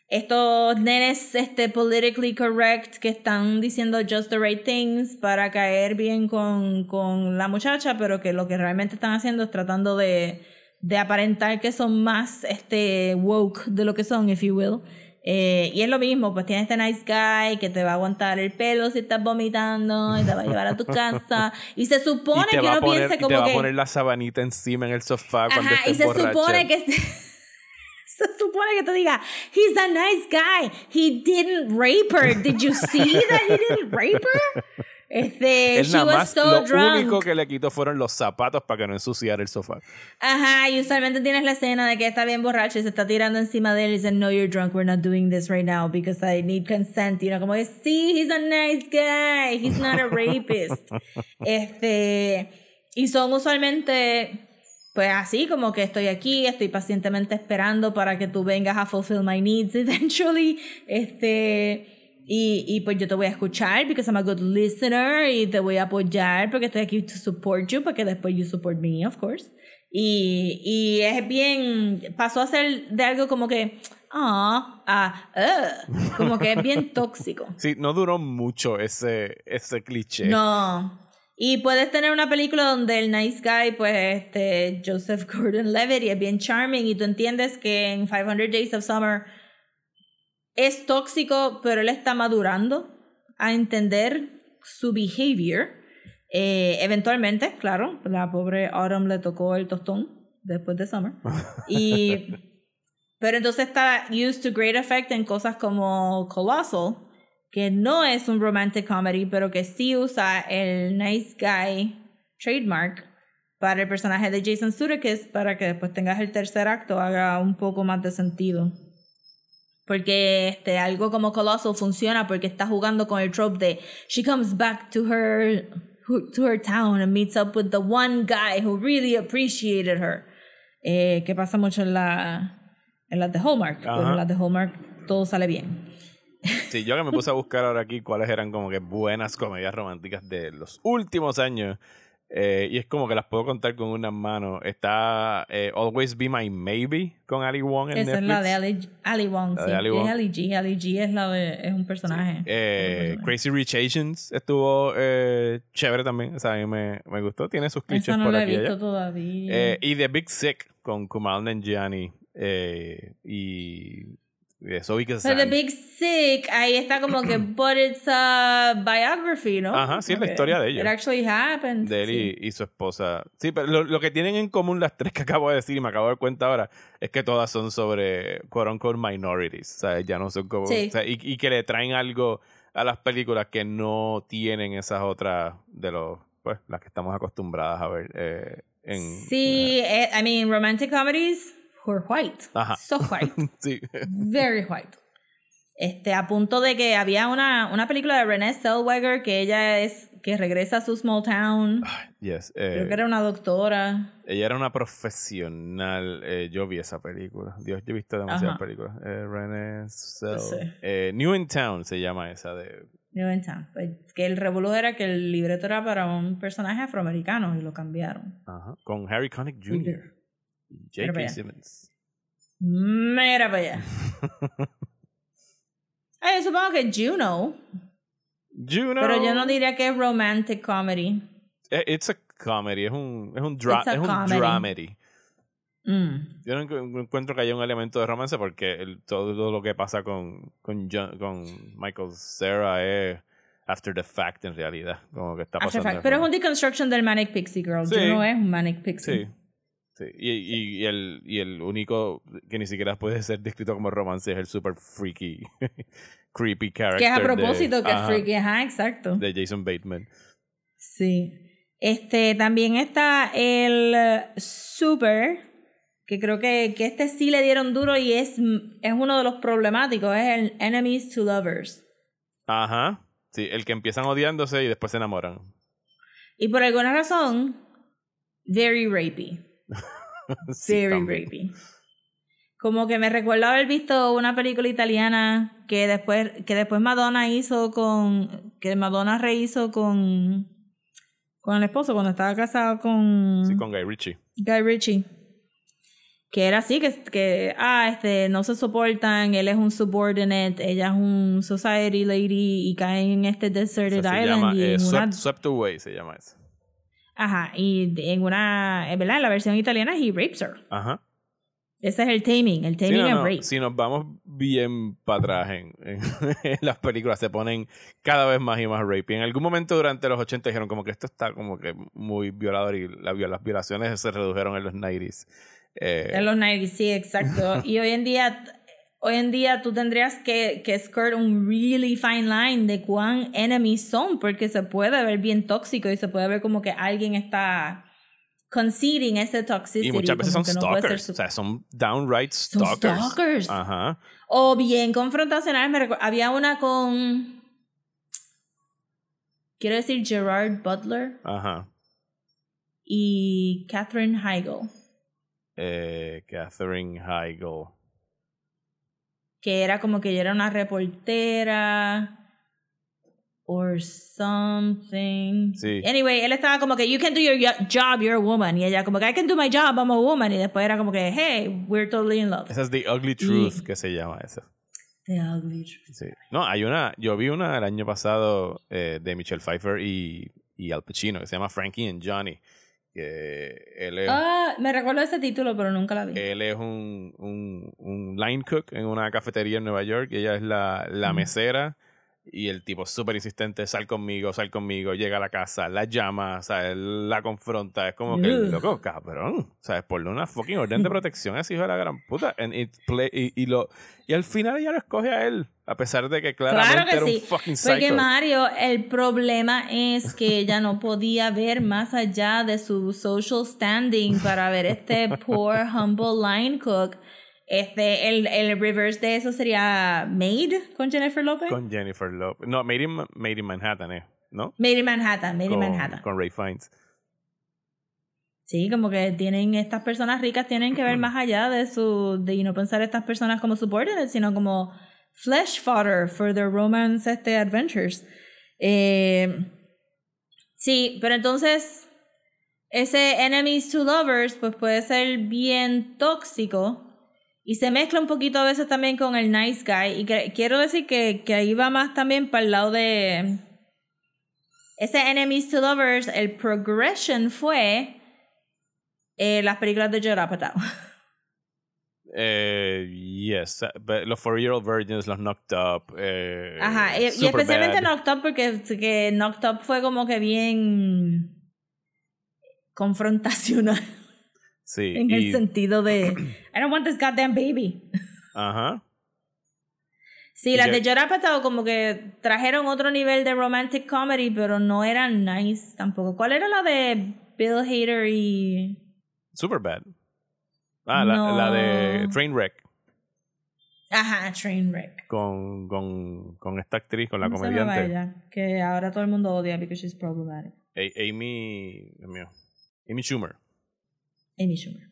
estos nenes este, politically correct que están diciendo just the right things para caer bien con, con la muchacha, pero que lo que realmente están haciendo es tratando de, de aparentar que son más este, woke de lo que son, if you will. Eh, y es lo mismo, pues tienes este nice guy que te va a aguantar el pelo si estás vomitando y te va a llevar a tu casa. (laughs) Y se supone y que uno poner, piense y te como va que... a poner la sabanita encima en el sofá cuando Ajá, y estés se borracha. supone que (laughs) se supone que te diga, he's a nice guy. He didn't rape her. Did you see that he didn't rape her? (laughs) Este, Él she nada was más, so lo drunk. único que le quitó fueron los zapatos para que no ensuciara el sofá. Ajá, y usualmente tienes la escena de que está bien borracho y se está tirando encima de él y dice, no, you're drunk, we're not doing this right now because I need consent. Y uno como que, sí, he's a nice guy, he's not a rapist. (laughs) este, y son usualmente, pues así, como que estoy aquí, estoy pacientemente esperando para que tú vengas a fulfill my needs (laughs) eventually. Este, y, y pues yo te voy a escuchar because I'm a good listener y te voy a apoyar porque estoy aquí to support you, para que después you support me, of course. Y, y es bien, pasó a ser de algo como que, ah, ah, ugh, como que es bien (laughs) tóxico. Sí, no duró mucho ese, ese cliché. No. Y puedes tener una película donde el nice guy, pues, este, Joseph (laughs) Gordon-Levitt, es bien charming, y tú entiendes que en 500 Days of Summer es tóxico, pero él está madurando a entender su behavior. Eh, eventualmente, claro, la pobre Autumn le tocó el tostón después de Summer. Y, (laughs) pero entonces está used to great effect en cosas como Colossal, que no es un romantic comedy, pero que sí usa el nice guy trademark para el personaje de Jason Sudeikis para que después tengas el tercer acto haga un poco más de sentido. Porque este, algo como Colossal funciona porque está jugando con el trope de she comes back to her to her town and meets up with the one guy who really appreciated her. Eh, que pasa mucho en la en las de Hallmark. Pero Ajá. en las de Hallmark todo sale bien. Sí, yo que me puse a buscar ahora aquí cuáles eran como que buenas comedias románticas de los últimos años. eh, y es como que las puedo contar con una mano. Está eh, Always Be My Maybe con Ali Wong en Esa es Netflix. la de Ali, Ali Wong. La sí, de Ali Wong. Es Ali G. Ali G es, la de, es un personaje. Eh, Es un personaje. Crazy Rich Asians estuvo eh, chévere también. O sea, a mí me, me gustó. Tiene sus clichés no por la he aquí y allá. visto todavía. Eh, y The Big Sick con Kumail Nanjiani eh, y eh, Zoe Pero Kazan. The Big Sick, ahí está como que, (clears throat) but it's a biography, ¿no? Ajá, sí, es la historia de ellos. It actually happened. de él sí. y, y su esposa. Sí, pero lo, lo que tienen en común las tres que acabo de decir y me acabo de dar cuenta ahora es que todas son sobre quote unquote minorities. O sea, ya no son como. Sí. o sea, y, y que le traen algo a las películas que no tienen esas otras de los. Pues las que estamos acostumbradas a ver eh, en. Sí, eh, I mean, romantic comedies were white. Ajá. So white. (laughs) sí. Very white. Este, a punto de que había una, una película de Renée Zellweger que ella es, que regresa a su small town. Yes. Creo eh, que era una doctora. Ella era una profesional. eh, yo vi esa película. Dios, yo he visto demasiadas Ajá. películas. Eh, Renée Zell- Sí. eh, New in Town se llama esa de. New in Town. Pues, que el revolú era que el libreto era para un personaje afroamericano y lo cambiaron. Ajá, con Harry Connick Jr. J.K. Simmons. Mira para allá. (laughs) Ay, yo supongo que Juno, Juno. pero yo no diría que es romantic comedy. Eh, It's a comedy, es un, es un, dra es un dramedy. Mm. Yo no encu- encuentro que haya un elemento de romance porque el- todo lo que pasa con, con, Michael Cera es after the fact en realidad. Como que está After pasando. Pero es un deconstruction del Manic Pixie Girl. Sí. Juno es un Manic Pixie. Sí. Sí. Y, y, y el, y el único que ni siquiera puede ser descrito como romance es el super freaky, (laughs) creepy character. Que es a de- propósito que es freaky. Ajá, exacto. De Jason Bateman. Sí. Este, también está el eh, Super, que creo que, que este sí le dieron duro y es, es uno de los problemáticos, es el Enemies to Lovers. Ajá. Sí, el que empiezan odiándose y después se enamoran. Y por alguna razón, very rapey. (laughs) Sí, Very también. rapey. Como que me recuerdo haber visto una película italiana que después, que después Madonna hizo con. que Madonna rehizo con. con el esposo cuando estaba casado con. Sí, con Guy Ritchie. Guy Ritchie. Que era así, que, que ah, este, no se soportan, él es un subordinate, ella es un society lady y caen en este O deserted sea, se island llama y eh, una, Swept, Swept Away, se llama eso. Ajá, y en una, eh, ¿verdad? En la versión italiana he rapes her. Ajá. Ese es el taming, el Sí, taming no, and no, rape. Si nos vamos bien para atrás en, en- (laughs) en las películas, se ponen cada vez más y más rape. Y en algún momento durante los 80 dijeron como que esto está como que muy violador y la, las violaciones se redujeron en los 90s. Eh, En los 90, sí, exacto. (laughs) y hoy en día, hoy en día tú tendrías que, que skirt un really fine line de cuán enemies son, porque se puede ver bien tóxico y se puede ver como que alguien está conceding ese toxicity. Y muchas veces son no stalkers. su- O sea, son downright Son stalkers. stalkers. Ajá. O bien confrontacional. Me recu- había una con. Quiero decir Gerard Butler Ajá. y Catherine Heigl. Eh, Catherine Heigl. Que era como que ella era una reportera. Or something. Sí. Anyway, él estaba como que, you can do your yo- job, you're a woman. Y ella como que, I can do my job, I'm a woman. Y después era como que, hey, we're totally in love. Esa es The Ugly Truth, que se llama esa. The ugly truth. Sí. No, hay una. Yo vi una el año pasado eh, de Michelle Pfeiffer y, y Al Pacino que se llama Frankie and Johnny. Él es, Ah, me recuerdo ese título, pero nunca la vi. él es un, un, un line cook en una cafetería en Nueva York. Y ella es la, la Mm. mesera. Y el tipo súper insistente, sal conmigo, sal conmigo, llega a la casa, la llama, ¿sabes? la confronta, es como que, loco, cabrón, ¿sabes? Ponle una fucking orden de (laughs) protección a ese hijo de la gran puta. And it play- y, y lo, y al final ella lo escoge a él, a pesar de que claramente Claro que era sí. un fucking Porque psycho. Mario, el problema es que ella no podía ver más allá de su social standing para ver este poor humble line cook. Este, el, el reverse de eso sería Maid con Jennifer Lopez. Con Jennifer Lopez. No, Made in, Made in Manhattan, ¿eh? ¿No? Maid in Manhattan, Maid in Manhattan. con Ray Fiennes. Sí, como que tienen estas personas ricas tienen que ver (clears throat) más allá de su de no pensar estas personas como subordinates, sino como flesh fodder for their romance este adventures. Eh, sí, pero entonces ese enemies to lovers pues puede ser bien tóxico y se mezcla un poquito a veces también con el nice guy y que- quiero decir que, que ahí va más también para el lado de ese enemies to lovers, el progression fue eh, las películas de Judd Apatow. (laughs) Eh, yes. Los Four Year Old Virgins, los Knocked Up. Eh, Ajá, y, especialmente Knocked Up porque que Knocked Up fue como que bien confrontacional (laughs) Sí. en y- el sentido de (clears throat) I don't want this goddamn baby. Ajá. Sí, las de Judd Apatow como que trajeron otro nivel de romantic comedy, pero no eran nice tampoco. ¿Cuál era la de Bill Hader y Superbad. Ah, la, No. la de Trainwreck. Ajá, Trainwreck? Con, con, con esta actriz, con la ¿Cómo se llamaba comediante. ella? Que ahora todo el mundo odia because she's problematic. A- Amy. Dios mío. Amy Schumer. Amy Schumer.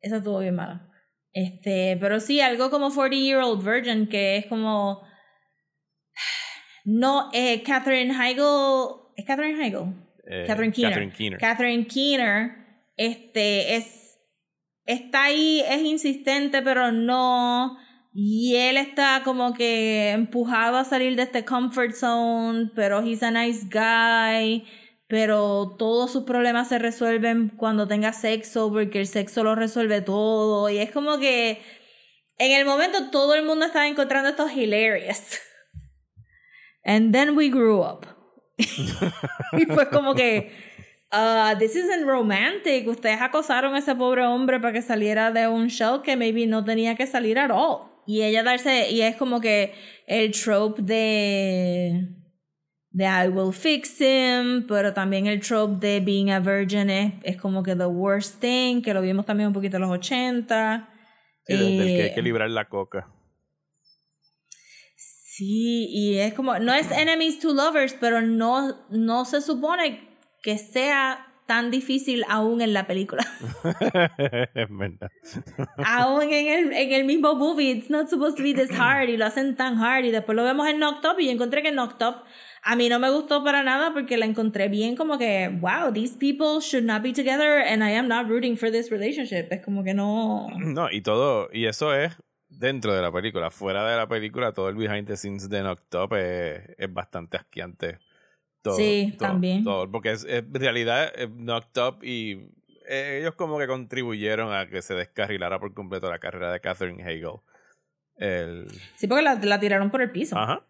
Esa estuvo bien mala. Este, pero sí, algo como 40 Year Old Virgin, que es como. (sighs) No, eh, Catherine Heigl. ¿Es Catherine Heigl? eh, Catherine Keener. Catherine Keener. Catherine Keener. Este, es. Está ahí, es insistente, pero no. Y él está como que empujado a salir de este comfort zone, pero he's a nice guy. Pero todos sus problemas se resuelven cuando tenga sexo, porque el sexo lo resuelve todo. Y es como que en el momento todo el mundo estaba encontrando esto hilarious. And then we grew up. (laughs) y fue como que, uh, this isn't romantic. Ustedes acosaron a ese pobre hombre para que saliera de un show que maybe no tenía que salir at all. Y ella darse, y es como que el trope de, de I will fix him, pero también el trope de being a virgin es, es como que the worst thing, que lo vimos también un poquito en los 80. Sí, del, del que hay que librar la coca. Sí, y es como, no es enemies to lovers, pero no, no se supone que sea tan difícil aún en la película. (laughs) es verdad. aún en el, en el mismo movie, it's not supposed to be this (clears throat) hard, y lo hacen tan hard, y después lo vemos en Knocked Up, y yo encontré que Knocked Up a mí no me gustó para nada porque la encontré bien como que, wow, these people should not be together, and I am not rooting for this relationship. Es como que no... No, y todo, y eso es dentro de la película. Fuera de la película, todo el behind the scenes de Knocked Up es, es bastante asqueante. Todo, Sí, todo- también. todo, porque es, es- en realidad eh, Knocked Up y eh, ellos como que contribuyeron a que se descarrilara por completo la carrera de Catherine Hagel. El, Sí, porque la, la tiraron por el piso. ajá.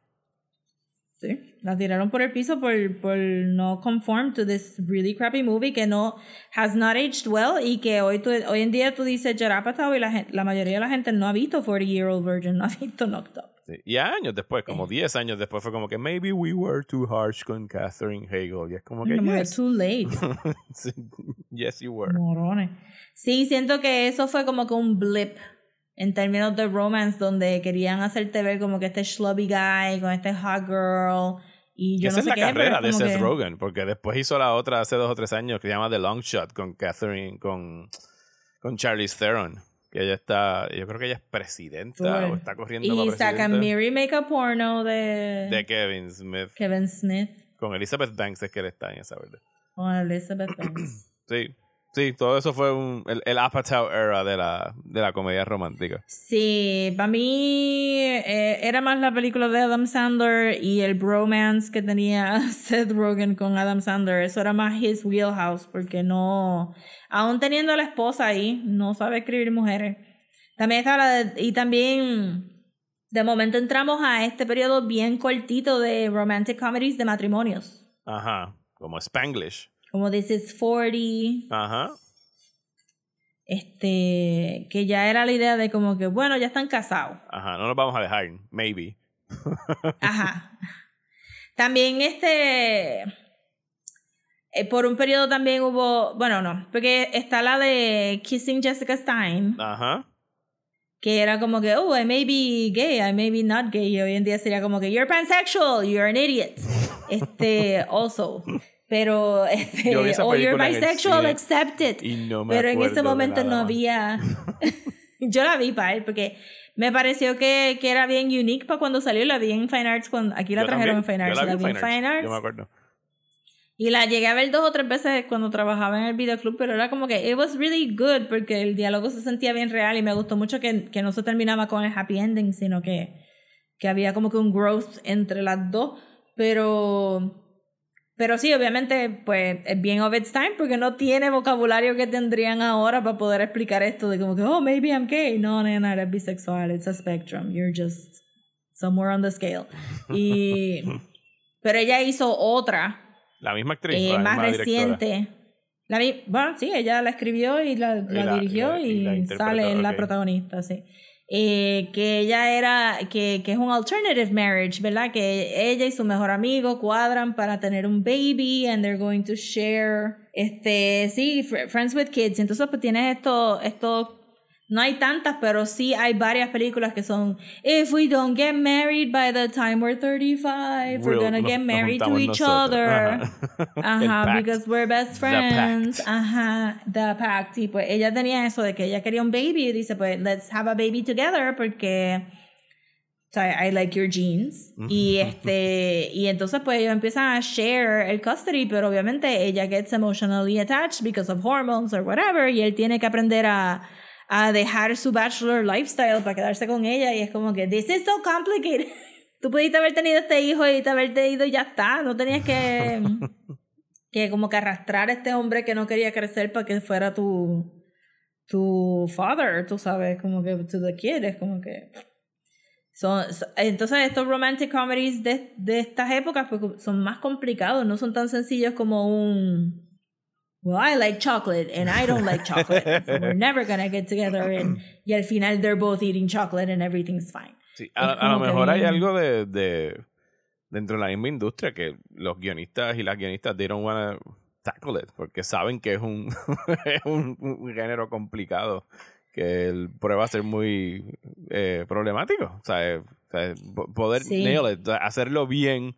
Sí, la tiraron por el piso por, por no conform to this really crappy movie que no has not aged well y que hoy, tú- hoy en día tú dices Jarapatow y la, la mayoría de la gente no ha visto 40 Year Old Virgin, no ha visto Knocked Up. Sí. Y años después, como 10 años después, fue como que maybe we were too harsh con Catherine Hagel. Y es como que, que yes, too late. (laughs) Sí, (laughs) yes, you were. Morones. Sí, siento que eso fue como que un blip en términos de romance donde querían hacerte ver como que este schlubby guy con este hot girl y yo Esa no es sé la qué, carrera es de Seth que- Rogen, porque después hizo la otra hace dos o tres años que se llama The Long Shot con Catherine, con, con Charlize Theron. Que ella está, yo creo que ella es presidenta o está corriendo Y para sacan presidenta Mary Make a Porno de, de Kevin Smith. Kevin Smith Con Elizabeth Banks es que él está en esa, ¿verdad? o Elizabeth Banks. Sí, sí, todo eso fue un, el, el Apatow era de la, de la comedia romántica. Sí, para mí eh, era más la película de Adam Sandler y el bromance que tenía (laughs) Seth Rogen con Adam Sandler. Eso era más his wheelhouse porque no, aún teniendo a la esposa ahí, no sabe escribir mujeres. También está la de- y también de momento entramos a este periodo bien cortito de romantic comedies de matrimonios. Ajá, como Spanglish. Como This is 40, Ajá. este, que ya era la idea de como que, bueno, ya están casados. Ajá, no nos vamos a dejar, maybe. (laughs) Ajá. También este. eh, por un periodo también hubo. Bueno, no. Porque está la de Kissing Jessica Stein. Ajá. Que era como que, oh, I may be gay, I may be not gay. Y hoy en día sería como que, you're pansexual, you're an idiot. (laughs) Este, also. Pero, (laughs) este, Yo vi esa o you're bisexual, accept it. Y no me Pero en ese momento no había. (laughs) (laughs) Yo la vi para él porque me pareció que, que era bien unique para cuando salió. La vi en Fine Arts. Cuando, aquí la Yo trajeron también, en Fine Arts. la La vi vi en Fine Arts. Yo me acuerdo. Y la llegué a ver dos o tres veces cuando trabajaba en el videoclub, pero era como que it was really good porque el diálogo se sentía bien real y me gustó mucho que, que no se terminaba con el happy ending, sino que, que había como que un growth entre las dos. Pero, pero sí, obviamente, pues es bien of its time porque no tiene vocabulario que tendrían ahora para poder explicar esto de como que, oh, maybe I'm gay. No, nena, eres bisexual, it's a spectrum, you're just somewhere on the scale. Y, (laughs) pero ella hizo otra La misma actriz. eh, la más misma directora. reciente. La bueno, sí, ella la escribió y la, la la- dirigió y y, y sale en la protagonista, sí. Eh, que ella era, que, que es un alternative marriage, ¿verdad? Que ella y su mejor amigo cuadran para tener un baby and they're going to share, este, sí, fr- friends with kids. Entonces, pues tienes esto, esto, no hay tantas, pero sí hay varias películas que son, if we don't get married by the time we're 35, we're gonna get married to each nosotros. other. Ajá. Because we're best friends. Ajá, the pact. Y pues ella tenía eso de que ella quería un baby y dice, pues, let's have a baby together porque sea, I like your genes. Y este, y entonces pues ellos empiezan a share el custody, pero obviamente ella gets emotionally attached because of hormones or whatever, y él tiene que aprender a, a dejar su bachelor lifestyle para quedarse con ella, y es como que, this is so complicated. (laughs) Tú pudiste haber tenido este hijo y te haberte ido y ya está, no tenías que, (laughs) que como que arrastrar a este hombre que no quería crecer para que fuera tu, tu father, tú sabes, como que to the kid, es como que... Son, so- entonces estos romantic comedies de, de estas épocas pues, son más complicados, no son tan sencillos como un Well, I like chocolate and I don't like chocolate. so (laughs) we're never gonna get together and, (clears throat) y al final they're both eating chocolate and everything's fine. Sí, a, a lo mejor hay algo de, de dentro de la misma industria que los guionistas y las guionistas they don't wanna tackle it porque saben que es un, (laughs) es un, un género complicado que el, prueba a ser muy eh, problemático. O sea, eh, o sea, po- poder Sí. nail it, hacerlo bien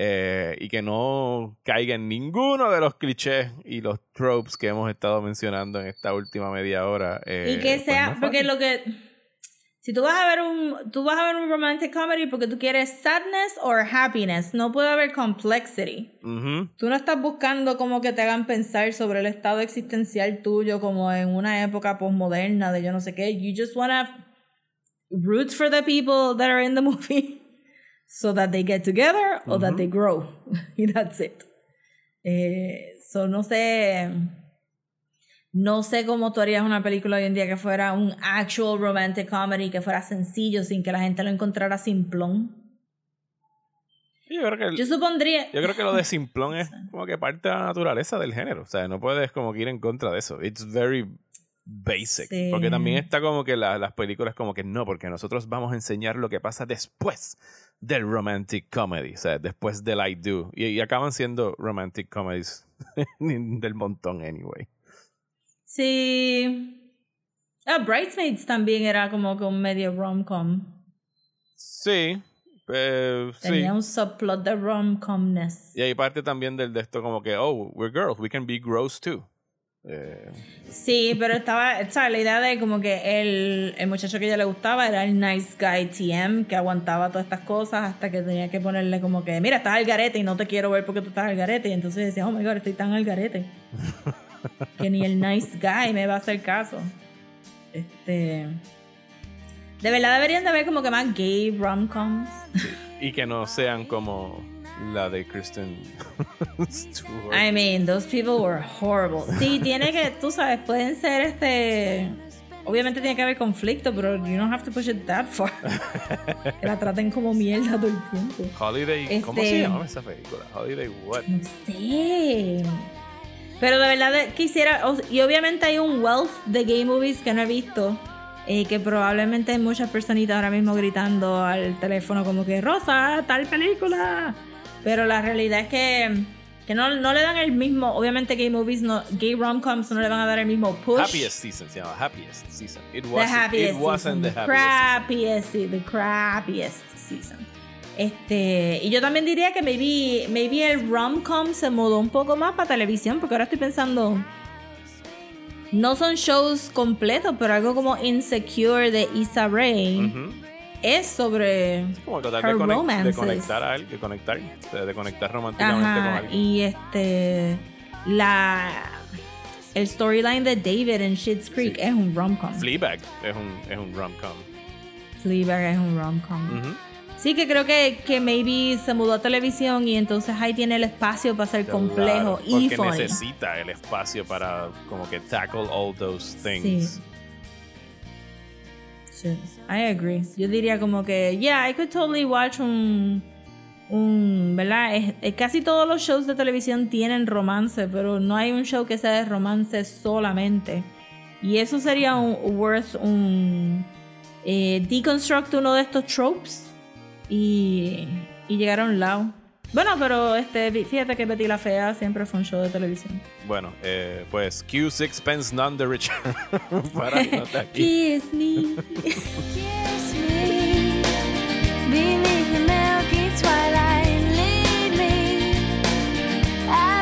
eh, y que no caiga en ninguno de los clichés y los tropes que hemos estado mencionando en esta última media hora. eh, y que pues sea, porque lo que si tú vas a ver un tú vas a ver un romantic comedy porque tú quieres sadness or happiness, no puede haber complexity. Ujú. Tú no estás buscando como que te hagan pensar sobre el estado existencial tuyo como en una época posmoderna de yo no sé qué. You just wanna root for the people that are in the (laughs) movie so that they get together or that they grow. (laughs) y that's it. Eh, so no sé. No sé cómo tú harías una película hoy en día que fuera un actual romantic comedy, que fuera sencillo sin que la gente lo encontrara simplón. Yo creo que el- Yo supondría. Yo creo que lo de simplón es (laughs) como que parte de la naturaleza del género. O sea, no puedes como que ir en contra de eso. It's very basic. Sí. Porque también está como que la- las películas como que no, porque nosotros vamos a enseñar lo que pasa después del romantic comedy. O sea, después del I do. Y, y acaban siendo romantic comedies (laughs) del montón anyway. Sí. Ah, Bridesmaids también era como que un medio rom-com. Sí. eh, sí. Tenía un subplot de rom-comness. Y hay parte también del de esto como que, oh, we're girls, we can be gross too. Eh, Sí, pero estaba. La idea de como que el, el muchacho que ella le gustaba era el nice guy TM que aguantaba todas estas cosas hasta que tenía que ponerle como que, mira, estás al garete y no te quiero ver porque tú estás al garete. Y entonces decía, oh my god, estoy tan al garete. (laughs) que ni el nice guy me va a hacer caso. Este. De verdad deberían de haber como que más gay rom-coms. y que no sean como la de Kristen (laughs) Stewart. I mean, those people were horrible. Sí, (laughs) tiene que, tú sabes, pueden ser este. Obviamente tiene que haber conflicto, pero you don't have to push it that far. (laughs) que la traten como mierda todo el tiempo. Holiday, ¿cómo Este- se llama esa película? Holiday what? No sé. Pero de verdad quisiera. Y obviamente hay un wealth de gay movies que no he visto. eh, que probablemente hay muchas personitas ahora mismo gritando al teléfono como que Rosa, tal película. Pero la realidad es que, que no, no le dan el mismo. Obviamente gay movies, no, gay rom-coms no le van a dar el mismo push. Happiest Season se llama Happiest Season. It The wasn't, happiest it wasn't season, the the happiest season. crappiest, sí, the crappiest season. Este, y yo también diría que maybe, maybe el rom-com se mudó un poco más para televisión, porque ahora estoy pensando, no son shows completos, pero algo como Insecure de Issa Rae. Es sobre, Como tratar Her de, conec- de conectar a alguien, de conectar, de conectar románticamente con ajá, alguien. y este, la, el storyline de David en Schitt's Creek Sí. es un rom-com. Fleabag es un, es un rom-com. Fleabag es un rom-com. Ujú. Sí, que creo que, que maybe se mudó a televisión y entonces ahí tiene el espacio para ser complejo Claro, y porque funny. necesita el espacio para como que tackle all those things. Sí. I agree. Yo diría como que, yeah, I could totally watch un, un ¿verdad? Es- casi todos los shows de televisión tienen romance, pero no hay un show que sea de romance solamente. Y eso sería un, worth un eh, deconstruct uno de estos tropes y, y llegar a un lado. Bueno, pero este, fíjate que Betty la Fea siempre fue un show de televisión. Bueno, eh, pues Q Sixpence None the Richer. (laughs) para nota aquí. Kiss me. (laughs) Kiss me beneath the milky twilight. Lead me out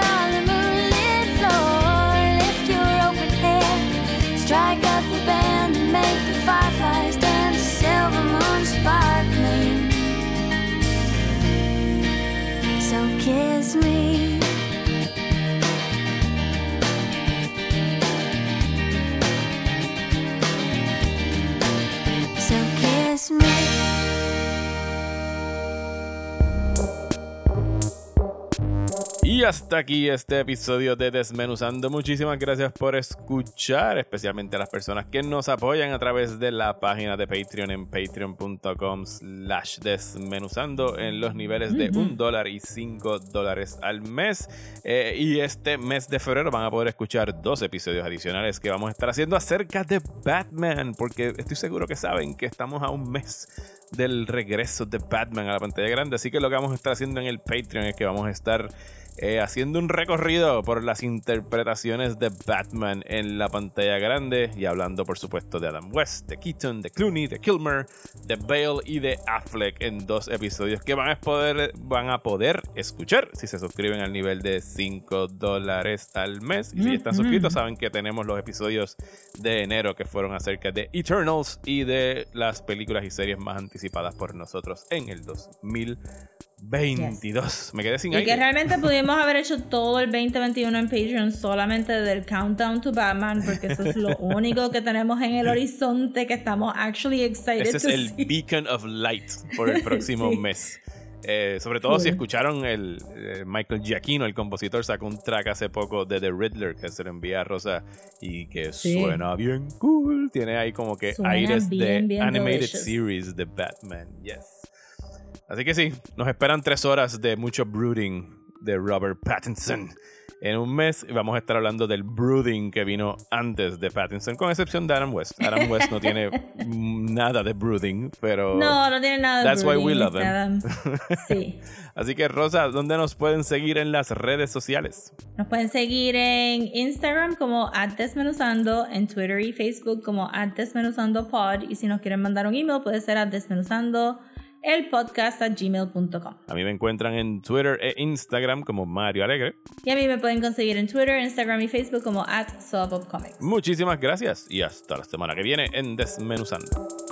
So kiss me. Y hasta aquí este episodio de Desmenuzando. Muchísimas gracias por escuchar, especialmente a las personas que nos apoyan a través de la página de Patreon en patreon.com slash desmenuzando en los niveles de un dólar y cinco dólares al mes. Eh, y este mes de febrero van a poder escuchar dos episodios adicionales que vamos a estar haciendo acerca de Batman, porque estoy seguro que saben que estamos a un mes del regreso de Batman a la pantalla grande. Así que lo que vamos a estar haciendo en el Patreon es que vamos a estar eh, haciendo un recorrido por las interpretaciones de Batman en la pantalla grande y hablando por supuesto de Adam West, de Keaton, de Clooney, de Kilmer, de Bale y de Affleck en dos episodios que van a poder, van a poder escuchar si se suscriben al nivel de 5 dólares al mes. Y si están suscritos saben que tenemos los episodios de enero que fueron acerca de Eternals y de las películas y series más anticipadas por nosotros en el 2022. Me quedé sin Y aire. que realmente (laughs) pudimos haber hecho todo el 2021 en Patreon solamente del Countdown to Batman, porque eso es lo (laughs) único que tenemos en el horizonte que estamos actually excited Ese es to el see. beacon of light por el próximo (laughs) Sí. mes. Eh, sobre todo si escucharon el eh, Michael Giacchino, el compositor, sacó un track hace poco de The Riddler que se lo envía a Rosa y que Sí. suena bien cool. Tiene ahí como que Suena aires de bien animated delicious. series de Batman. Yes. Así que sí, nos esperan tres horas de mucho brooding de Robert Pattinson. En un mes vamos a estar hablando del brooding que vino antes de Pattinson, con excepción de Adam West. Adam (laughs) West no tiene nada de brooding, pero... No, no tiene nada de That's why we brooding, love him. (laughs) Sí. Así que Rosa, ¿dónde nos pueden seguir en las redes sociales? Nos pueden seguir en Instagram como desmenuzando, en Twitter y Facebook como desmenuzandopod y si nos quieren mandar un email puede ser a desmenuzando el podcast a gmail.com. A mí me encuentran en Twitter e Instagram como Mario Alegre. Y a mí me pueden conseguir en Twitter, Instagram y Facebook como at Comics. Muchísimas gracias y hasta la semana que viene en Desmenuzando.